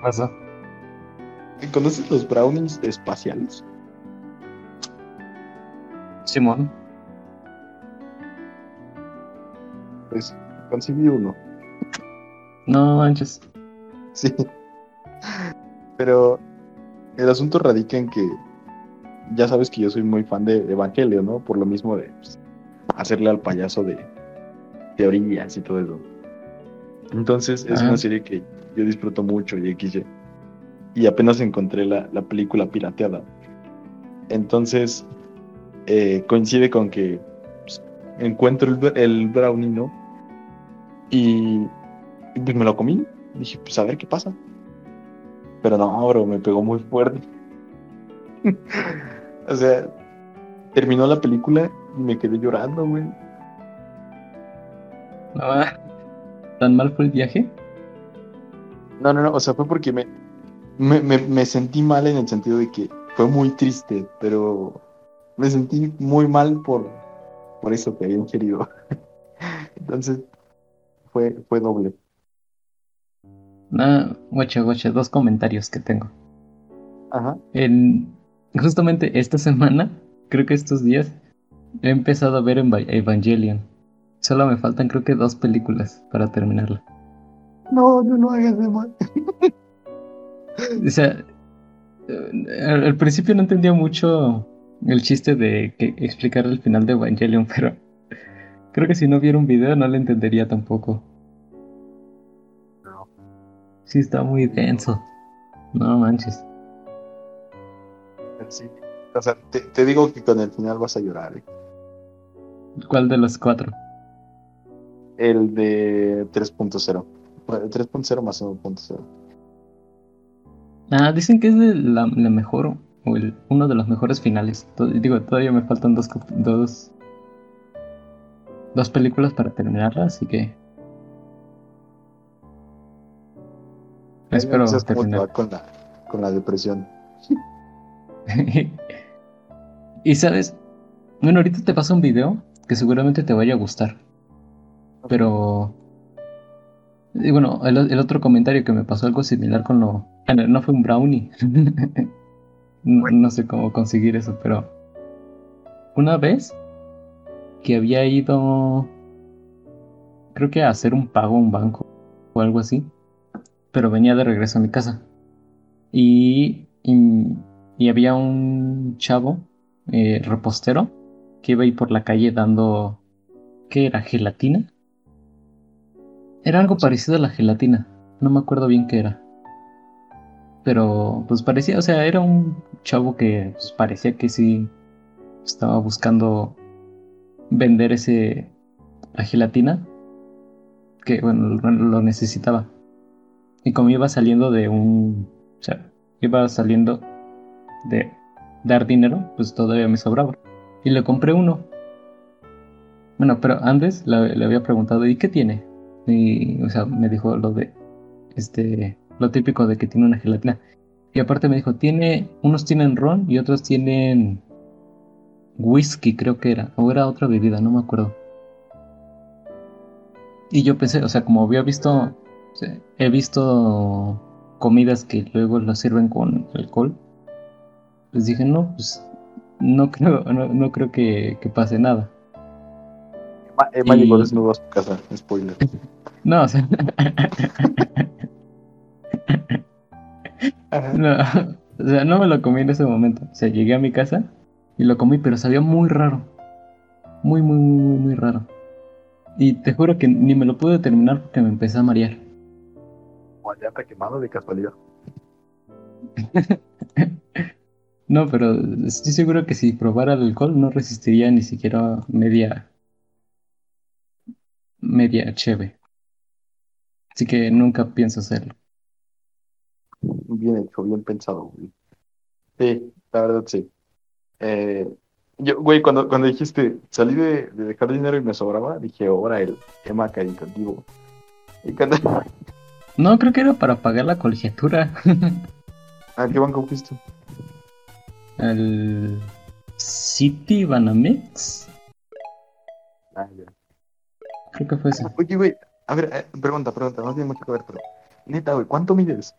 ¿Qué pasó? ¿Conoces los brownies espaciales? Simón. Pues conseguí uno. No manches. Sí. Pero el asunto radica en que ya sabes que yo soy muy fan de Evangelio, ¿no? Por lo mismo de pues, hacerle al payaso de teorías y todo eso. Entonces es una serie que yo disfruto mucho y XY. Y apenas encontré la, película pirateada. Entonces eh, coincide con que pues, encuentro el, el, brownie, ¿no? Y, y pues me lo comí. Dije, pues a ver qué pasa. Pero no, bro, me pegó muy fuerte. o sea, terminó la película y me quedé llorando, güey. Ah, ¿Tan mal fue el viaje? No, no, no, o sea, fue porque me, me, me, sentí mal en el sentido de que fue muy triste, pero me sentí muy mal por, por eso que había ingerido. Entonces, fue, fue doble. Ah, guacha, guacha, dos comentarios que tengo. Ajá. En, justamente esta semana, creo que estos días, he empezado a ver Evangelion. Solo me faltan creo que dos películas para terminarla. No, no, no hagas de mal. o sea, al, principio no entendía mucho el chiste de que explicar el final de Evangelion, pero creo que si no viera un video no lo entendería tampoco. Sí, está muy denso. No manches. Sí. O sea, te, digo que con el final vas a llorar. ¿eh? ¿Cuál de los cuatro? El de 3.0. 3.0 más 1.0. Ah, dicen que es de la, mejor, o el, uno de los mejores finales. digo, todavía me faltan dos, dos, dos películas para terminarla, así que Espero terminar. con la, con la depresión. y sabes, bueno, ahorita te paso un video que seguramente te vaya a gustar. Pero. Y bueno, el, otro comentario que me pasó algo similar con lo. No fue un brownie. no, sé cómo conseguir eso, pero. Una vez que había ido. Creo que a hacer un pago a un banco o algo así pero venía de regreso a mi casa. Y, y, había un chavo, eh, repostero, que iba ahí por la calle dando, ¿qué era? ¿Gelatina? Era algo parecido a la gelatina, no me acuerdo bien qué era. Pero pues parecía, o sea, era un chavo que pues, parecía que sí estaba buscando vender ese, la gelatina, que bueno, lo necesitaba. Y como iba saliendo de un. O sea, iba saliendo de dar dinero, pues todavía me sobraba. Y le compré uno. Bueno, pero antes le, había preguntado, ¿y qué tiene? Y, o sea, me dijo lo de. Este. Lo típico de que tiene una gelatina. Y aparte me dijo, tiene. Unos tienen ron y otros tienen. Whisky, creo que era. O era otra bebida, no me acuerdo. Y yo pensé, o sea, como había visto He visto comidas que luego las sirven con alcohol. Pues dije, no, pues no creo, no, creo que, pase nada. Emma, llegó desnudo a su casa, spoiler. No, o sea. no, o sea, no me lo comí en ese momento. O sea, llegué a mi casa y lo comí, pero sabía muy raro. Muy, muy, muy, muy raro. Y te juro que ni me lo pude terminar porque me empecé a marear está quemado de casualidad. no, pero estoy seguro que si probara el alcohol no resistiría ni siquiera media. Media cheve. Así que nunca pienso hacerlo. Bien hecho, bien pensado, güey. Sí, la verdad sí. Eh, yo, güey, cuando, cuando dijiste salí de, dejar dinero y me sobraba, dije, ahora el tema caritativo. Y cuando, No, creo que era para pagar la colegiatura. ¿A qué banco fuiste? Al City Banamex. Ah, ya. Creo que fue ese. Oye, güey, a ver, eh, pregunta, pregunta, no tiene mucho que ver, pero. Neta, güey, ¿cuánto mides?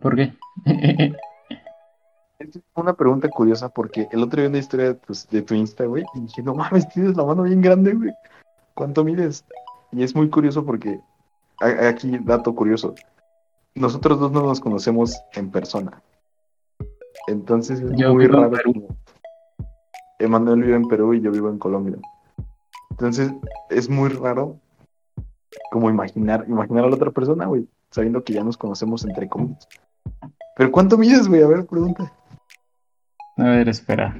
¿Por qué? Es una pregunta curiosa porque el otro día una historia pues, de tu Insta, güey, y dije, no mames, tienes la mano bien grande, güey. ¿Cuánto mides? Y es muy curioso porque, aquí, dato curioso, nosotros dos no nos conocemos en persona. Entonces es Yo muy raro. Emanuel vive en Perú y yo vivo en Colombia. Entonces es muy raro como imaginar, imaginar a la otra persona, güey, sabiendo que ya nos conocemos entre comillas. Pero ¿cuánto mides, güey? A ver, pregunta. A ver, espera.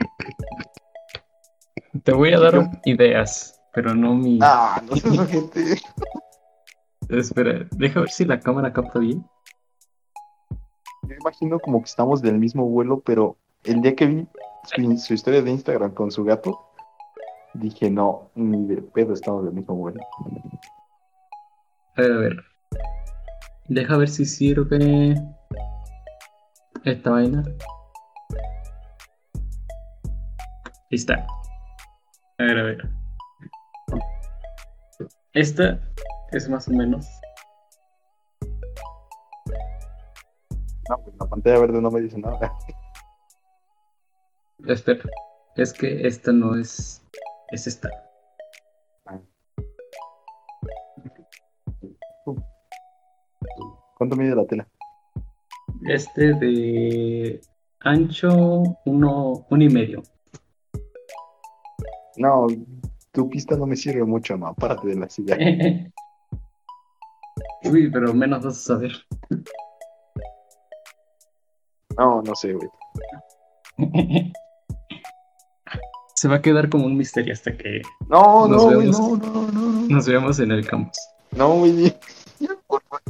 Te voy a dar ideas, pero no mi. Ah, no seas gente. Espera, deja ver si la cámara capta bien. Yo imagino como que estamos del mismo vuelo, pero el día que vi su, su historia de Instagram con su gato, dije, no, ni de pedo estamos del mismo vuelo. A ver, a ver. Deja ver si sirve esta vaina. Ahí está. A ver, a ver. Esta es más o menos. No, güey, la pantalla verde no me dice nada. Espera. Es que esta no es. Es esta. ¿Cuánto mide la tela? Este de ancho uno, uno y medio. No, tu pista no me sirve mucho, no, párate de la silla. Uy, pero menos vas a saber. No, no sé, güey. Se va a quedar como un misterio hasta que No, Nos no, no, no, no, no. nos veamos en el campus. No, favor.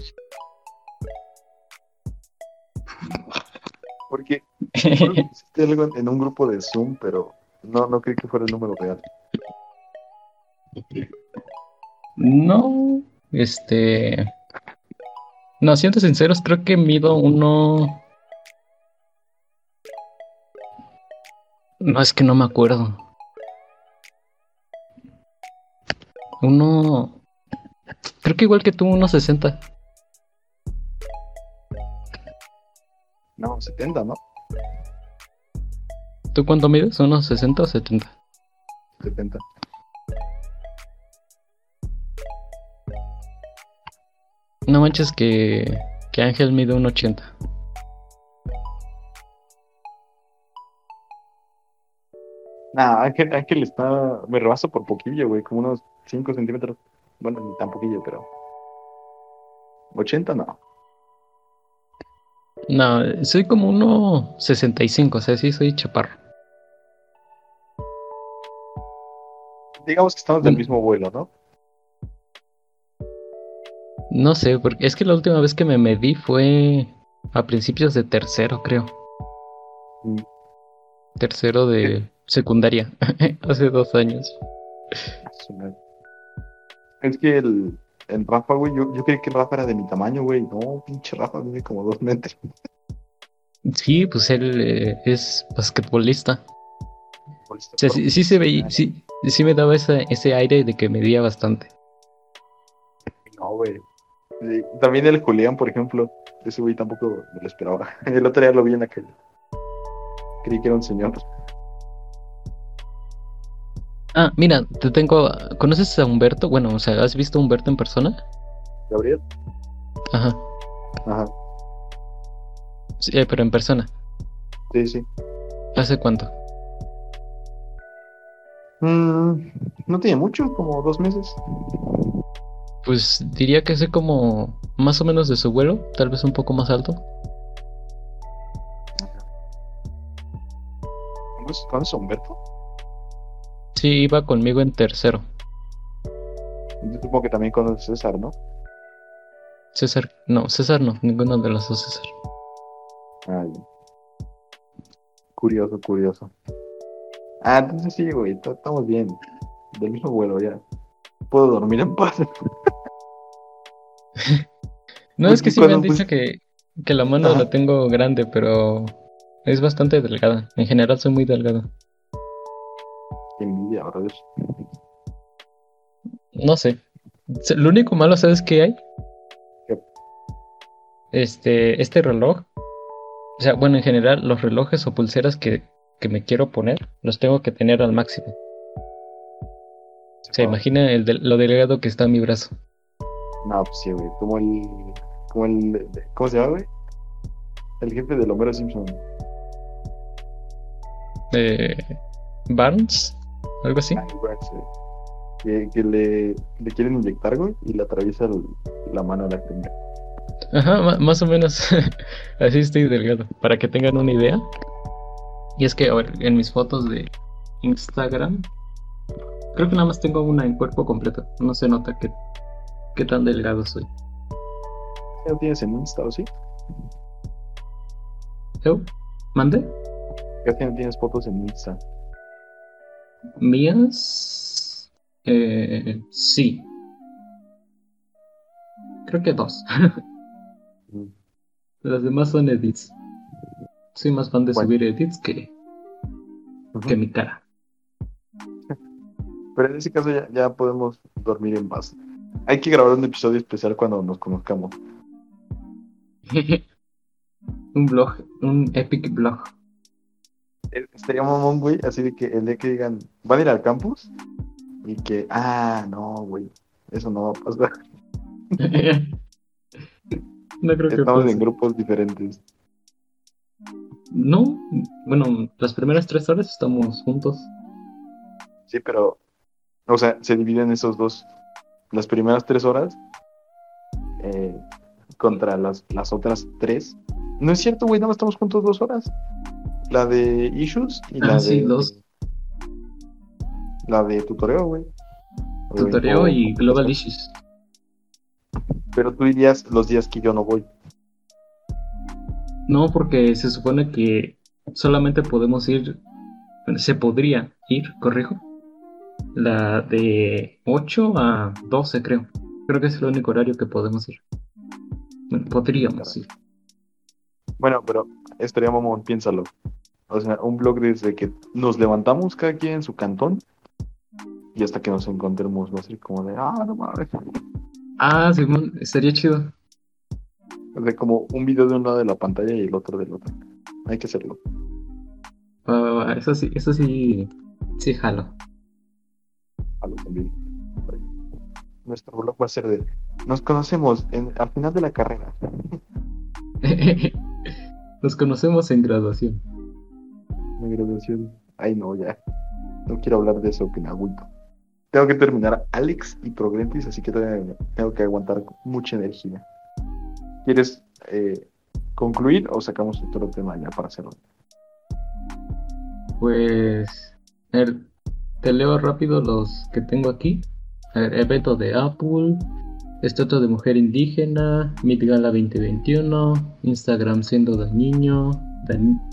Porque pusiste algo en- en un grupo de Zoom, pero no, no creí que fuera el número real. No, este. No, siendo sinceros, creo que mido uno. No, es que no me acuerdo. Uno. Creo que igual que tú, unos 60. No, 70, ¿no? ¿Tú cuánto mides? ¿Unos 60 o 70? 70. No manches que, que Ángel mide un 80. Nah, Ángel, Ángel está. Me rebasa por poquillo, güey, como unos 5 centímetros. Bueno, ni tan poquillo, pero. 80 no. No, soy como uno 65, o sea, sí soy chaparro. Digamos que estamos del Mm. mismo vuelo, ¿no? No sé, porque es que la última vez que me medí fue a principios de tercero, creo. Mm. Tercero de secundaria, hace dos años. Es que el, el Rafa, güey, yo, yo creí que Rafa era de mi tamaño, güey. No, pinche Rafa, mide como dos metros. Sí, pues él eh, es basquetbolista. O sea, sí, sí se veía, sí, sí me daba esa- ese aire de que medía bastante. No, güey. También el Julián, por ejemplo. Ese güey tampoco me lo esperaba. El otro día lo vi en aquel. Creí que era un señor. Ah, mira, te tengo. ¿Conoces a Humberto? Bueno, o sea, ¿has visto a Humberto en persona? Gabriel. Ajá. Ajá. Sí, eh, pero en persona. Sí, sí. ¿Hace cuánto? Mm, no tiene mucho, como dos meses. Pues diría que sé como más o menos de su vuelo, tal vez un poco más alto. ¿Conoces, conoces a Humberto? Sí, iba conmigo en tercero. Yo supongo que también a César, ¿no? César, no, César no, ninguno de los dos César. Ay. Curioso, curioso. Ah, entonces sí, güey, estamos bien. Del mismo vuelo ya. Puedo dormir en paz. no, es que sí me han dicho que, que la mano la tengo grande, pero es bastante delgada. En general soy muy delgado. No sé. Lo único malo, ¿sabes qué hay? Este, este reloj. O sea, bueno, en general, los relojes o pulseras que, que me quiero poner, los tengo que tener al máximo. Se imagina el lo delgado que está en mi brazo. No, pues sí, güey. Como el. Como el. ¿Cómo se llama, güey? El jefe de Homero Simpson. Eh, Barnes, algo así. Ah, que, le, le, quieren inyectar, güey, y le atraviesa la mano a la crema. Ajá, más o menos. así estoy delgado. Para que tengan una idea. Y es que, a ver, en mis fotos de Instagram, creo que nada más tengo una en cuerpo completo. No se nota que, qué tan delgado soy. ¿No tienes en Insta o sí? ¿Eu? ¿Mande? ¿Ya tienes fotos en Insta? ¿Mías? Eh, sí. Creo que dos. Mm. Las demás son edits. Soy más fan de subir edits que, que mi cara. Pero en ese caso ya, ya podemos dormir en paz. Hay que grabar un episodio especial cuando nos conozcamos. un blog, un epic blog. Eh, estaría mamón, güey, así de que el día que digan, van a ir al campus y que, ah, no, güey, eso no va a pasar. no creo que Estamos en grupos diferentes. No, bueno, las primeras tres horas estamos juntos. Sí, pero, o sea, se dividen esos dos. Las primeras tres horas eh, contra las, las otras tres. No es cierto, güey, nada más estamos juntos dos horas. La de Issues y ah, la sí, de. Dos. La de tutoreo, güey. Tutoreo y Global Issues. Pero tú irías los días que yo no voy. No, porque se supone que solamente podemos ir, se podría ir, corrijo, la de 8 a 12 creo. Creo que es el único horario que podemos ir. Bueno, podríamos ir. Bueno, pero estaría mamón, piénsalo. O sea, un blog desde que nos levantamos cada quien en su cantón y hasta que nos encontremos va a ser como de, ah, no mames. Ah, Simón, estaría chido. De como un video de un lado de la pantalla y el otro del otro. Hay que hacerlo. eso sí, eso sí, sí jalo. Jalo también. Nuestro blog va a ser de, nos conocemos en, al final de la carrera. nos conocemos en graduación. Graduación. Ay no, ya. No quiero hablar de eso que me agüito. Tengo que terminar Alex y Progrentis, así que tengo que aguantar mucha energía. ¿Quieres eh, concluir o sacamos otro tema ya para hacerlo? Pues te leo rápido los que tengo aquí. evento de Apple, Estatua de Mujer Indígena, Mid Gala 2021, Instagram siendo dañino,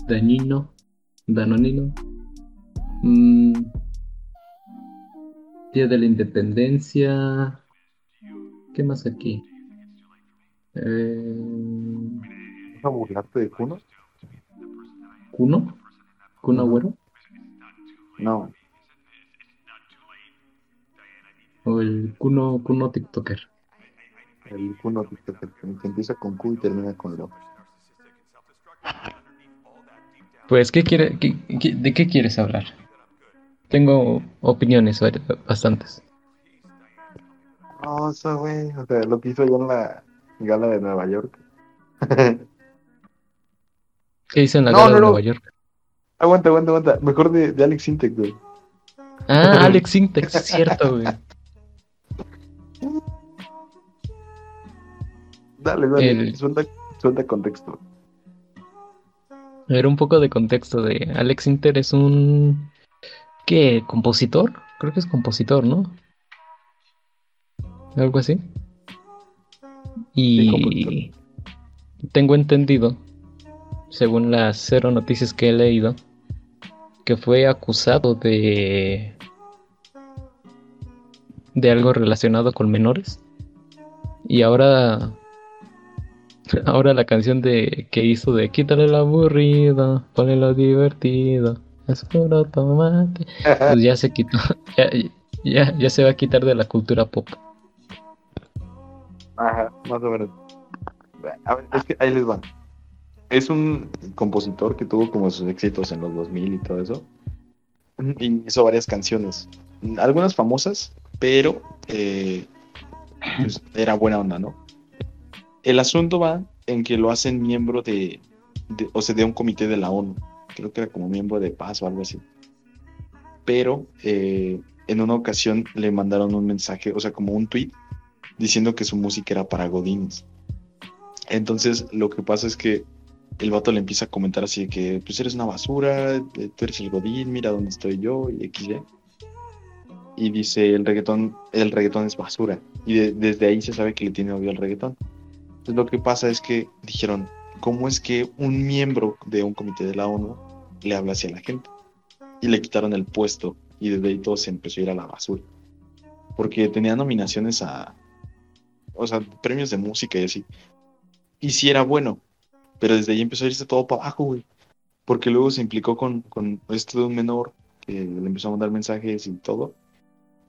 dañino, danonino, mm, Día de la Independencia, ¿qué más aquí? Eh... ¿Vas a burlarte de Kuno? ¿Kuno? ¿Kuno Agüero? No. O el Kuno, Kuno TikToker. El Kuno TikToker, que empieza con Q y termina con Lo. Pues, ¿qué quiere, ¿de qué quieres hablar? Tengo opiniones bastantes. No, eso, güey. O sea, lo que hizo allá en la, gala de Nueva York. ¿Qué dice en la gala de Nueva York? Aguanta, aguanta, aguanta. Mejor de, de Alex Sintek, güey. Ah, Alex Sintek, es cierto, güey. Dale, dale, suelta, suelta contexto. A ver, un poco de contexto de Alex Inter es un... ¿Qué? ¿Compositor? Creo que es compositor, ¿no? Algo así. Y tengo entendido, según las cero noticias que he leído, que fue acusado de de algo relacionado con menores Y ahora ahora la canción de que hizo de quítale la aburrida, ponle la divertida, es tomate. Pues ya se quitó, ya, ya, se va a quitar de la cultura pop. Ajá, más o menos. A ver, es que ahí les van. Es un compositor que tuvo como sus éxitos en los 2000 y todo eso. Y hizo varias canciones. Algunas famosas, pero eh, pues, era buena onda, ¿no? El asunto va en que lo hacen miembro de, o sea, de un comité de la ONU. Creo que era como miembro de paz o algo así. Pero eh, en una ocasión le mandaron un mensaje, o sea, como un tweet, diciendo que su música era para Godines. Entonces, lo que pasa es que el vato le empieza a comentar así de que, pues eres una basura, eh, tú eres el Godín, mira dónde estoy yo, y XY. Y dice, el reggaetón, el reggaetón es basura. Y desde ahí se sabe que le tiene odio al reggaetón. Entonces lo que pasa es que dijeron, ¿cómo es que un miembro de un comité de la ONU le habla hacia la gente? Y le quitaron el puesto y desde ahí todo se empezó a ir a la basura. Porque tenía nominaciones a, o sea, premios de música y así. Y sí era bueno, pero desde ahí empezó a irse todo para abajo, güey. Porque luego se implicó con, con esto de un menor que le empezó a mandar mensajes y todo.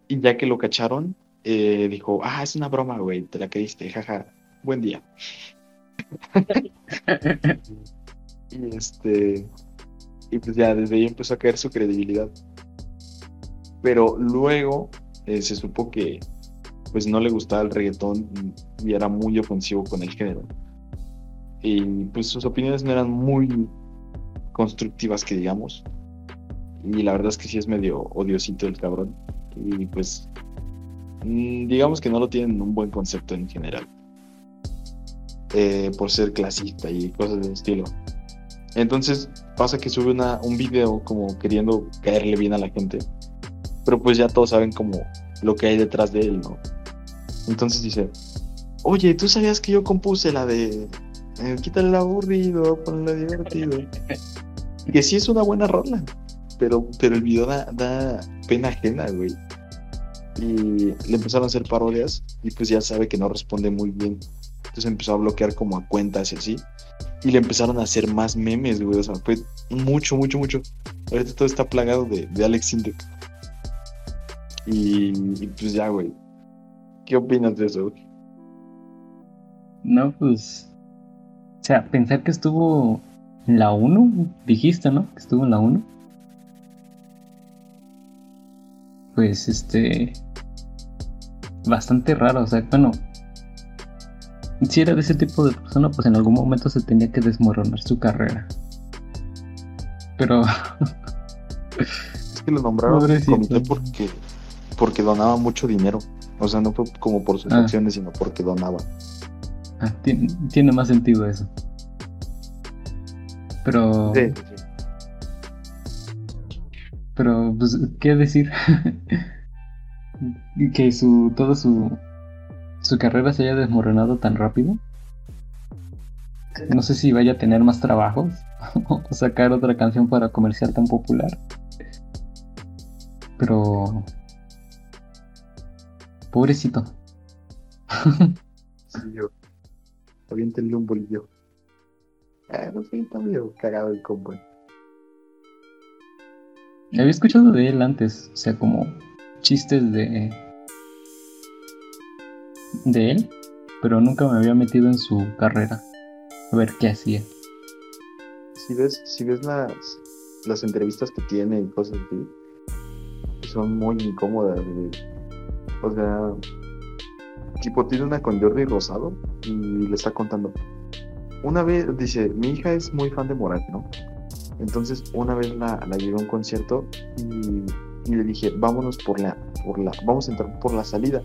Y ya que lo cacharon, eh, dijo, ah, es una broma, güey, te la creíste, jaja buen día. y este. Y pues ya desde ahí empezó a caer su credibilidad. Pero luego eh, se supo que pues no le gustaba el reggaetón y, era muy ofensivo con el género. Y pues sus opiniones no eran muy constructivas que digamos. Y la verdad es que sí es medio odiosito el cabrón. Y pues mm, digamos que no lo tienen un buen concepto en general. Eh, por ser clasista y cosas de estilo. Entonces pasa que sube una, un video como queriendo caerle bien a la gente, pero pues ya todos saben como lo que hay detrás de él, ¿no? Entonces dice, oye, ¿tú sabías que yo compuse la de eh, quítale el aburrido, ponle divertido? que sí es una buena rola, pero, pero el video da, da pena ajena, güey. Y le empezaron a hacer parodias y pues ya sabe que no responde muy bien entonces empezó a bloquear como a cuentas y así. Y le empezaron a hacer más memes, güey. O sea, fue mucho, mucho, mucho. Ahorita todo está plagado de, Alex Sintek. Y, pues ya, güey. ¿Qué opinas de eso, güey? No, pues. O sea, pensar que estuvo en la 1, dijiste, ¿no? Que estuvo en la 1. Pues este. Bastante raro, o sea, bueno, si era de ese tipo de persona, pues en algún momento se tenía que desmoronar su carrera. Pero. es que lo nombraron comité porque, porque donaba mucho dinero. O sea, no fue como por sus ah. acciones, sino porque donaba. Ah, tiene, más sentido eso. Pero. Sí, sí. Pero, pues, ¿qué decir? que su. todo su su carrera se haya desmoronado tan rápido. No sé si vaya a tener más trabajos o sacar otra canción para comercial tan popular. Pero... Pobrecito. sí, yo. Aviéntenle un bolillo. Eh, no sé, está medio cagado el combo. Había escuchado de él antes, o sea, como chistes de de él, pero nunca me había metido en su carrera a ver qué hacía. Si ves, si ves las, las entrevistas que tiene y cosas así, son muy incómodas. O sea, tipo tiene una con Jordi Rosado y le está contando. Una vez, dice, mi hija es muy fan de Morat, ¿no? Entonces, una vez la, la a un concierto y, y, le dije, vámonos por la, por la, vamos a entrar por la salida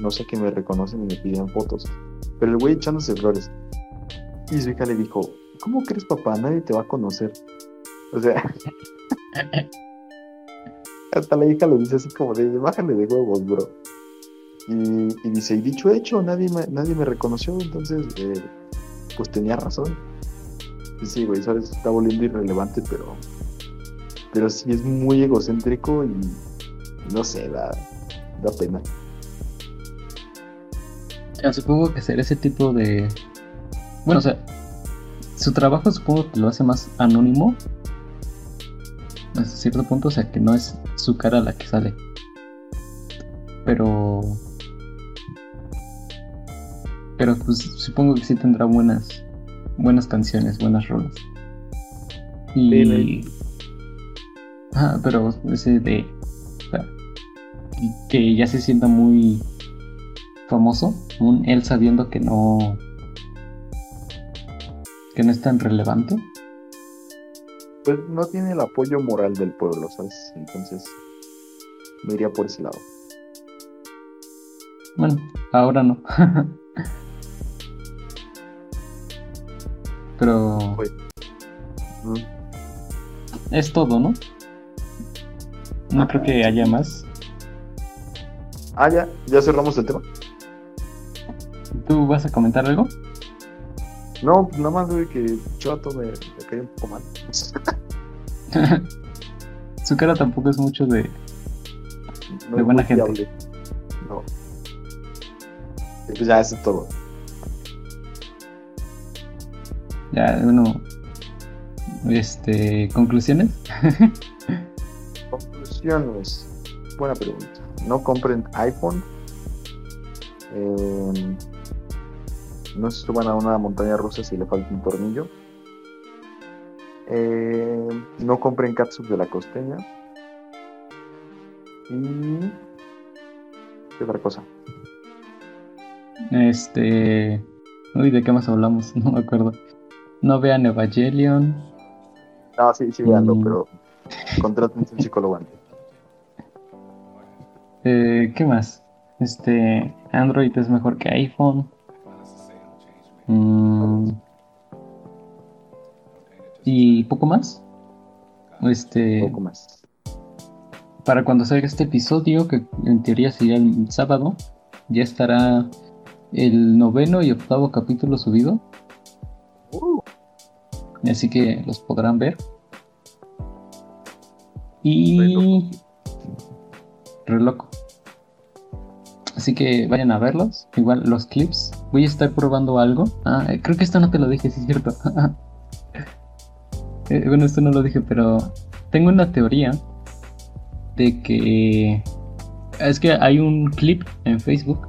no sé que me reconocen y me piden fotos. Pero el güey echándose flores. Y su hija le dijo, ¿cómo crees papá? Nadie te va a conocer. O sea, hasta la hija lo dice así como de, bájale de huevos, bro. Y, dice, y dicho hecho, nadie me, nadie me reconoció, entonces, eh, pues tenía razón. Y sí, güey, sabes, está volviendo irrelevante, pero, pero sí es muy egocéntrico y no sé, da, da pena. supongo que ser ese tipo de. Bueno, o sea, su trabajo supongo que lo hace más anónimo. Hasta cierto punto, o sea, que no es su cara la que sale. Pero. Pero pues supongo que sí tendrá buenas. Buenas canciones, buenas rolas. Y. Pero ese de. que ya se sienta muy famoso, un él sabiendo que no que no es tan relevante. Pues no tiene el apoyo moral del pueblo, ¿sabes? Entonces me iría por ese lado. Bueno, ahora no. Pero pues, es todo, ¿no? No creo que haya más. Ah, ya, ya cerramos el tema. ¿Tú vas a comentar algo? No, nada más, güey, que Choto me, me cae un poco mal. Su cara tampoco es mucho de, de buena gente. No. pues ya, eso es todo. Ya, bueno. Este, ¿conclusiones? Buena pregunta. No compren iPhone. Eh, no se suban a una montaña rusa si le falta un tornillo. Eh, no compren catsup de la costeña. Y. ¿Qué otra cosa? Este. Uy, ¿de qué más hablamos? No me acuerdo. No vean Evangelion. No, sí, sí, veanlo, mm. pero contraten un psicólogo antes. Eh, ¿Qué más? Este. Android es mejor que iPhone. Mm. y poco más. Este. Poco más. Para cuando salga este episodio, que en teoría sería el sábado, ya estará el noveno y octavo capítulo subido. Uh. Así que los podrán ver. Y. Re loco. Así que vayan a verlos. Igual los clips. Voy a estar probando algo. Ah, eh, creo que esto no te lo dije, sí es cierto. Eh, bueno, esto no lo dije, pero tengo una teoría de que es que hay un clip en Facebook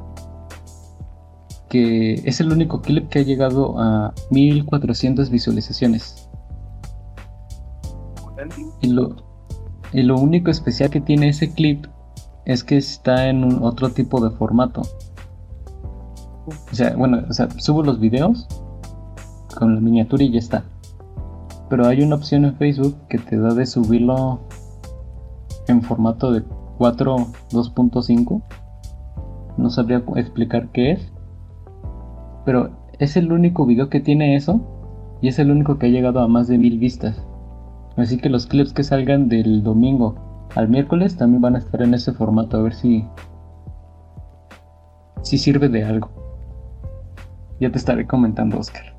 que es el único clip que ha llegado a 1400 visualizaciones. Y lo, y lo único especial que tiene ese clip es que está en un otro tipo de formato. O sea, bueno, o sea, subo los videos con la miniatura y ya está. Pero hay una opción en Facebook que te da de subirlo en formato de 4 2.5. No sabría explicar qué es. Pero es el único video que tiene eso. Y es el único que ha llegado a más de mil vistas. Así que los clips que salgan del domingo al miércoles también van a estar en ese formato, a ver si, si sirve de algo. Ya te estaré comentando, Oscar.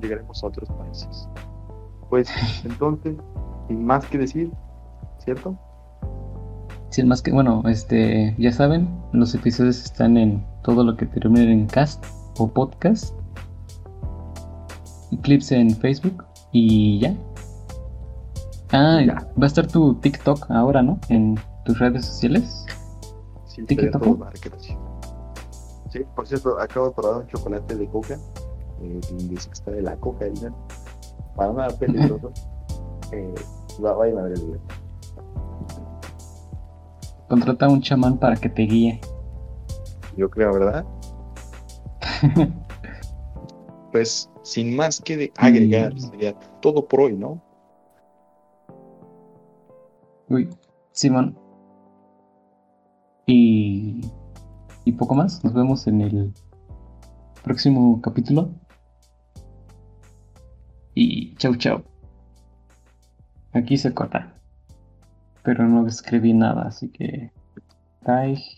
Llegaremos a otros países. Pues entonces, sin más que decir, ¿cierto? Sin más que, bueno, este, ya saben, los episodios están en todo lo que termine en cast o podcast, clips en Facebook y ya. Ah, va a estar tu TikTok ahora, ¿no? En tus redes sociales. Sí, TikTok. Sí, por cierto, acabo de probar un chocolate de coca. Eh, dice que está de la cocaína. Para nada peligroso. eh, vayan a ver el video. Contrata a un chamán para que te guíe. Yo creo, ¿verdad? pues sin más que de agregar, mm. sería todo por hoy, ¿no? Uy, Simón. Y, y poco más. Nos vemos en el próximo capítulo. Y chau chau. Aquí se corta. Pero no escribí nada, así que... Bye.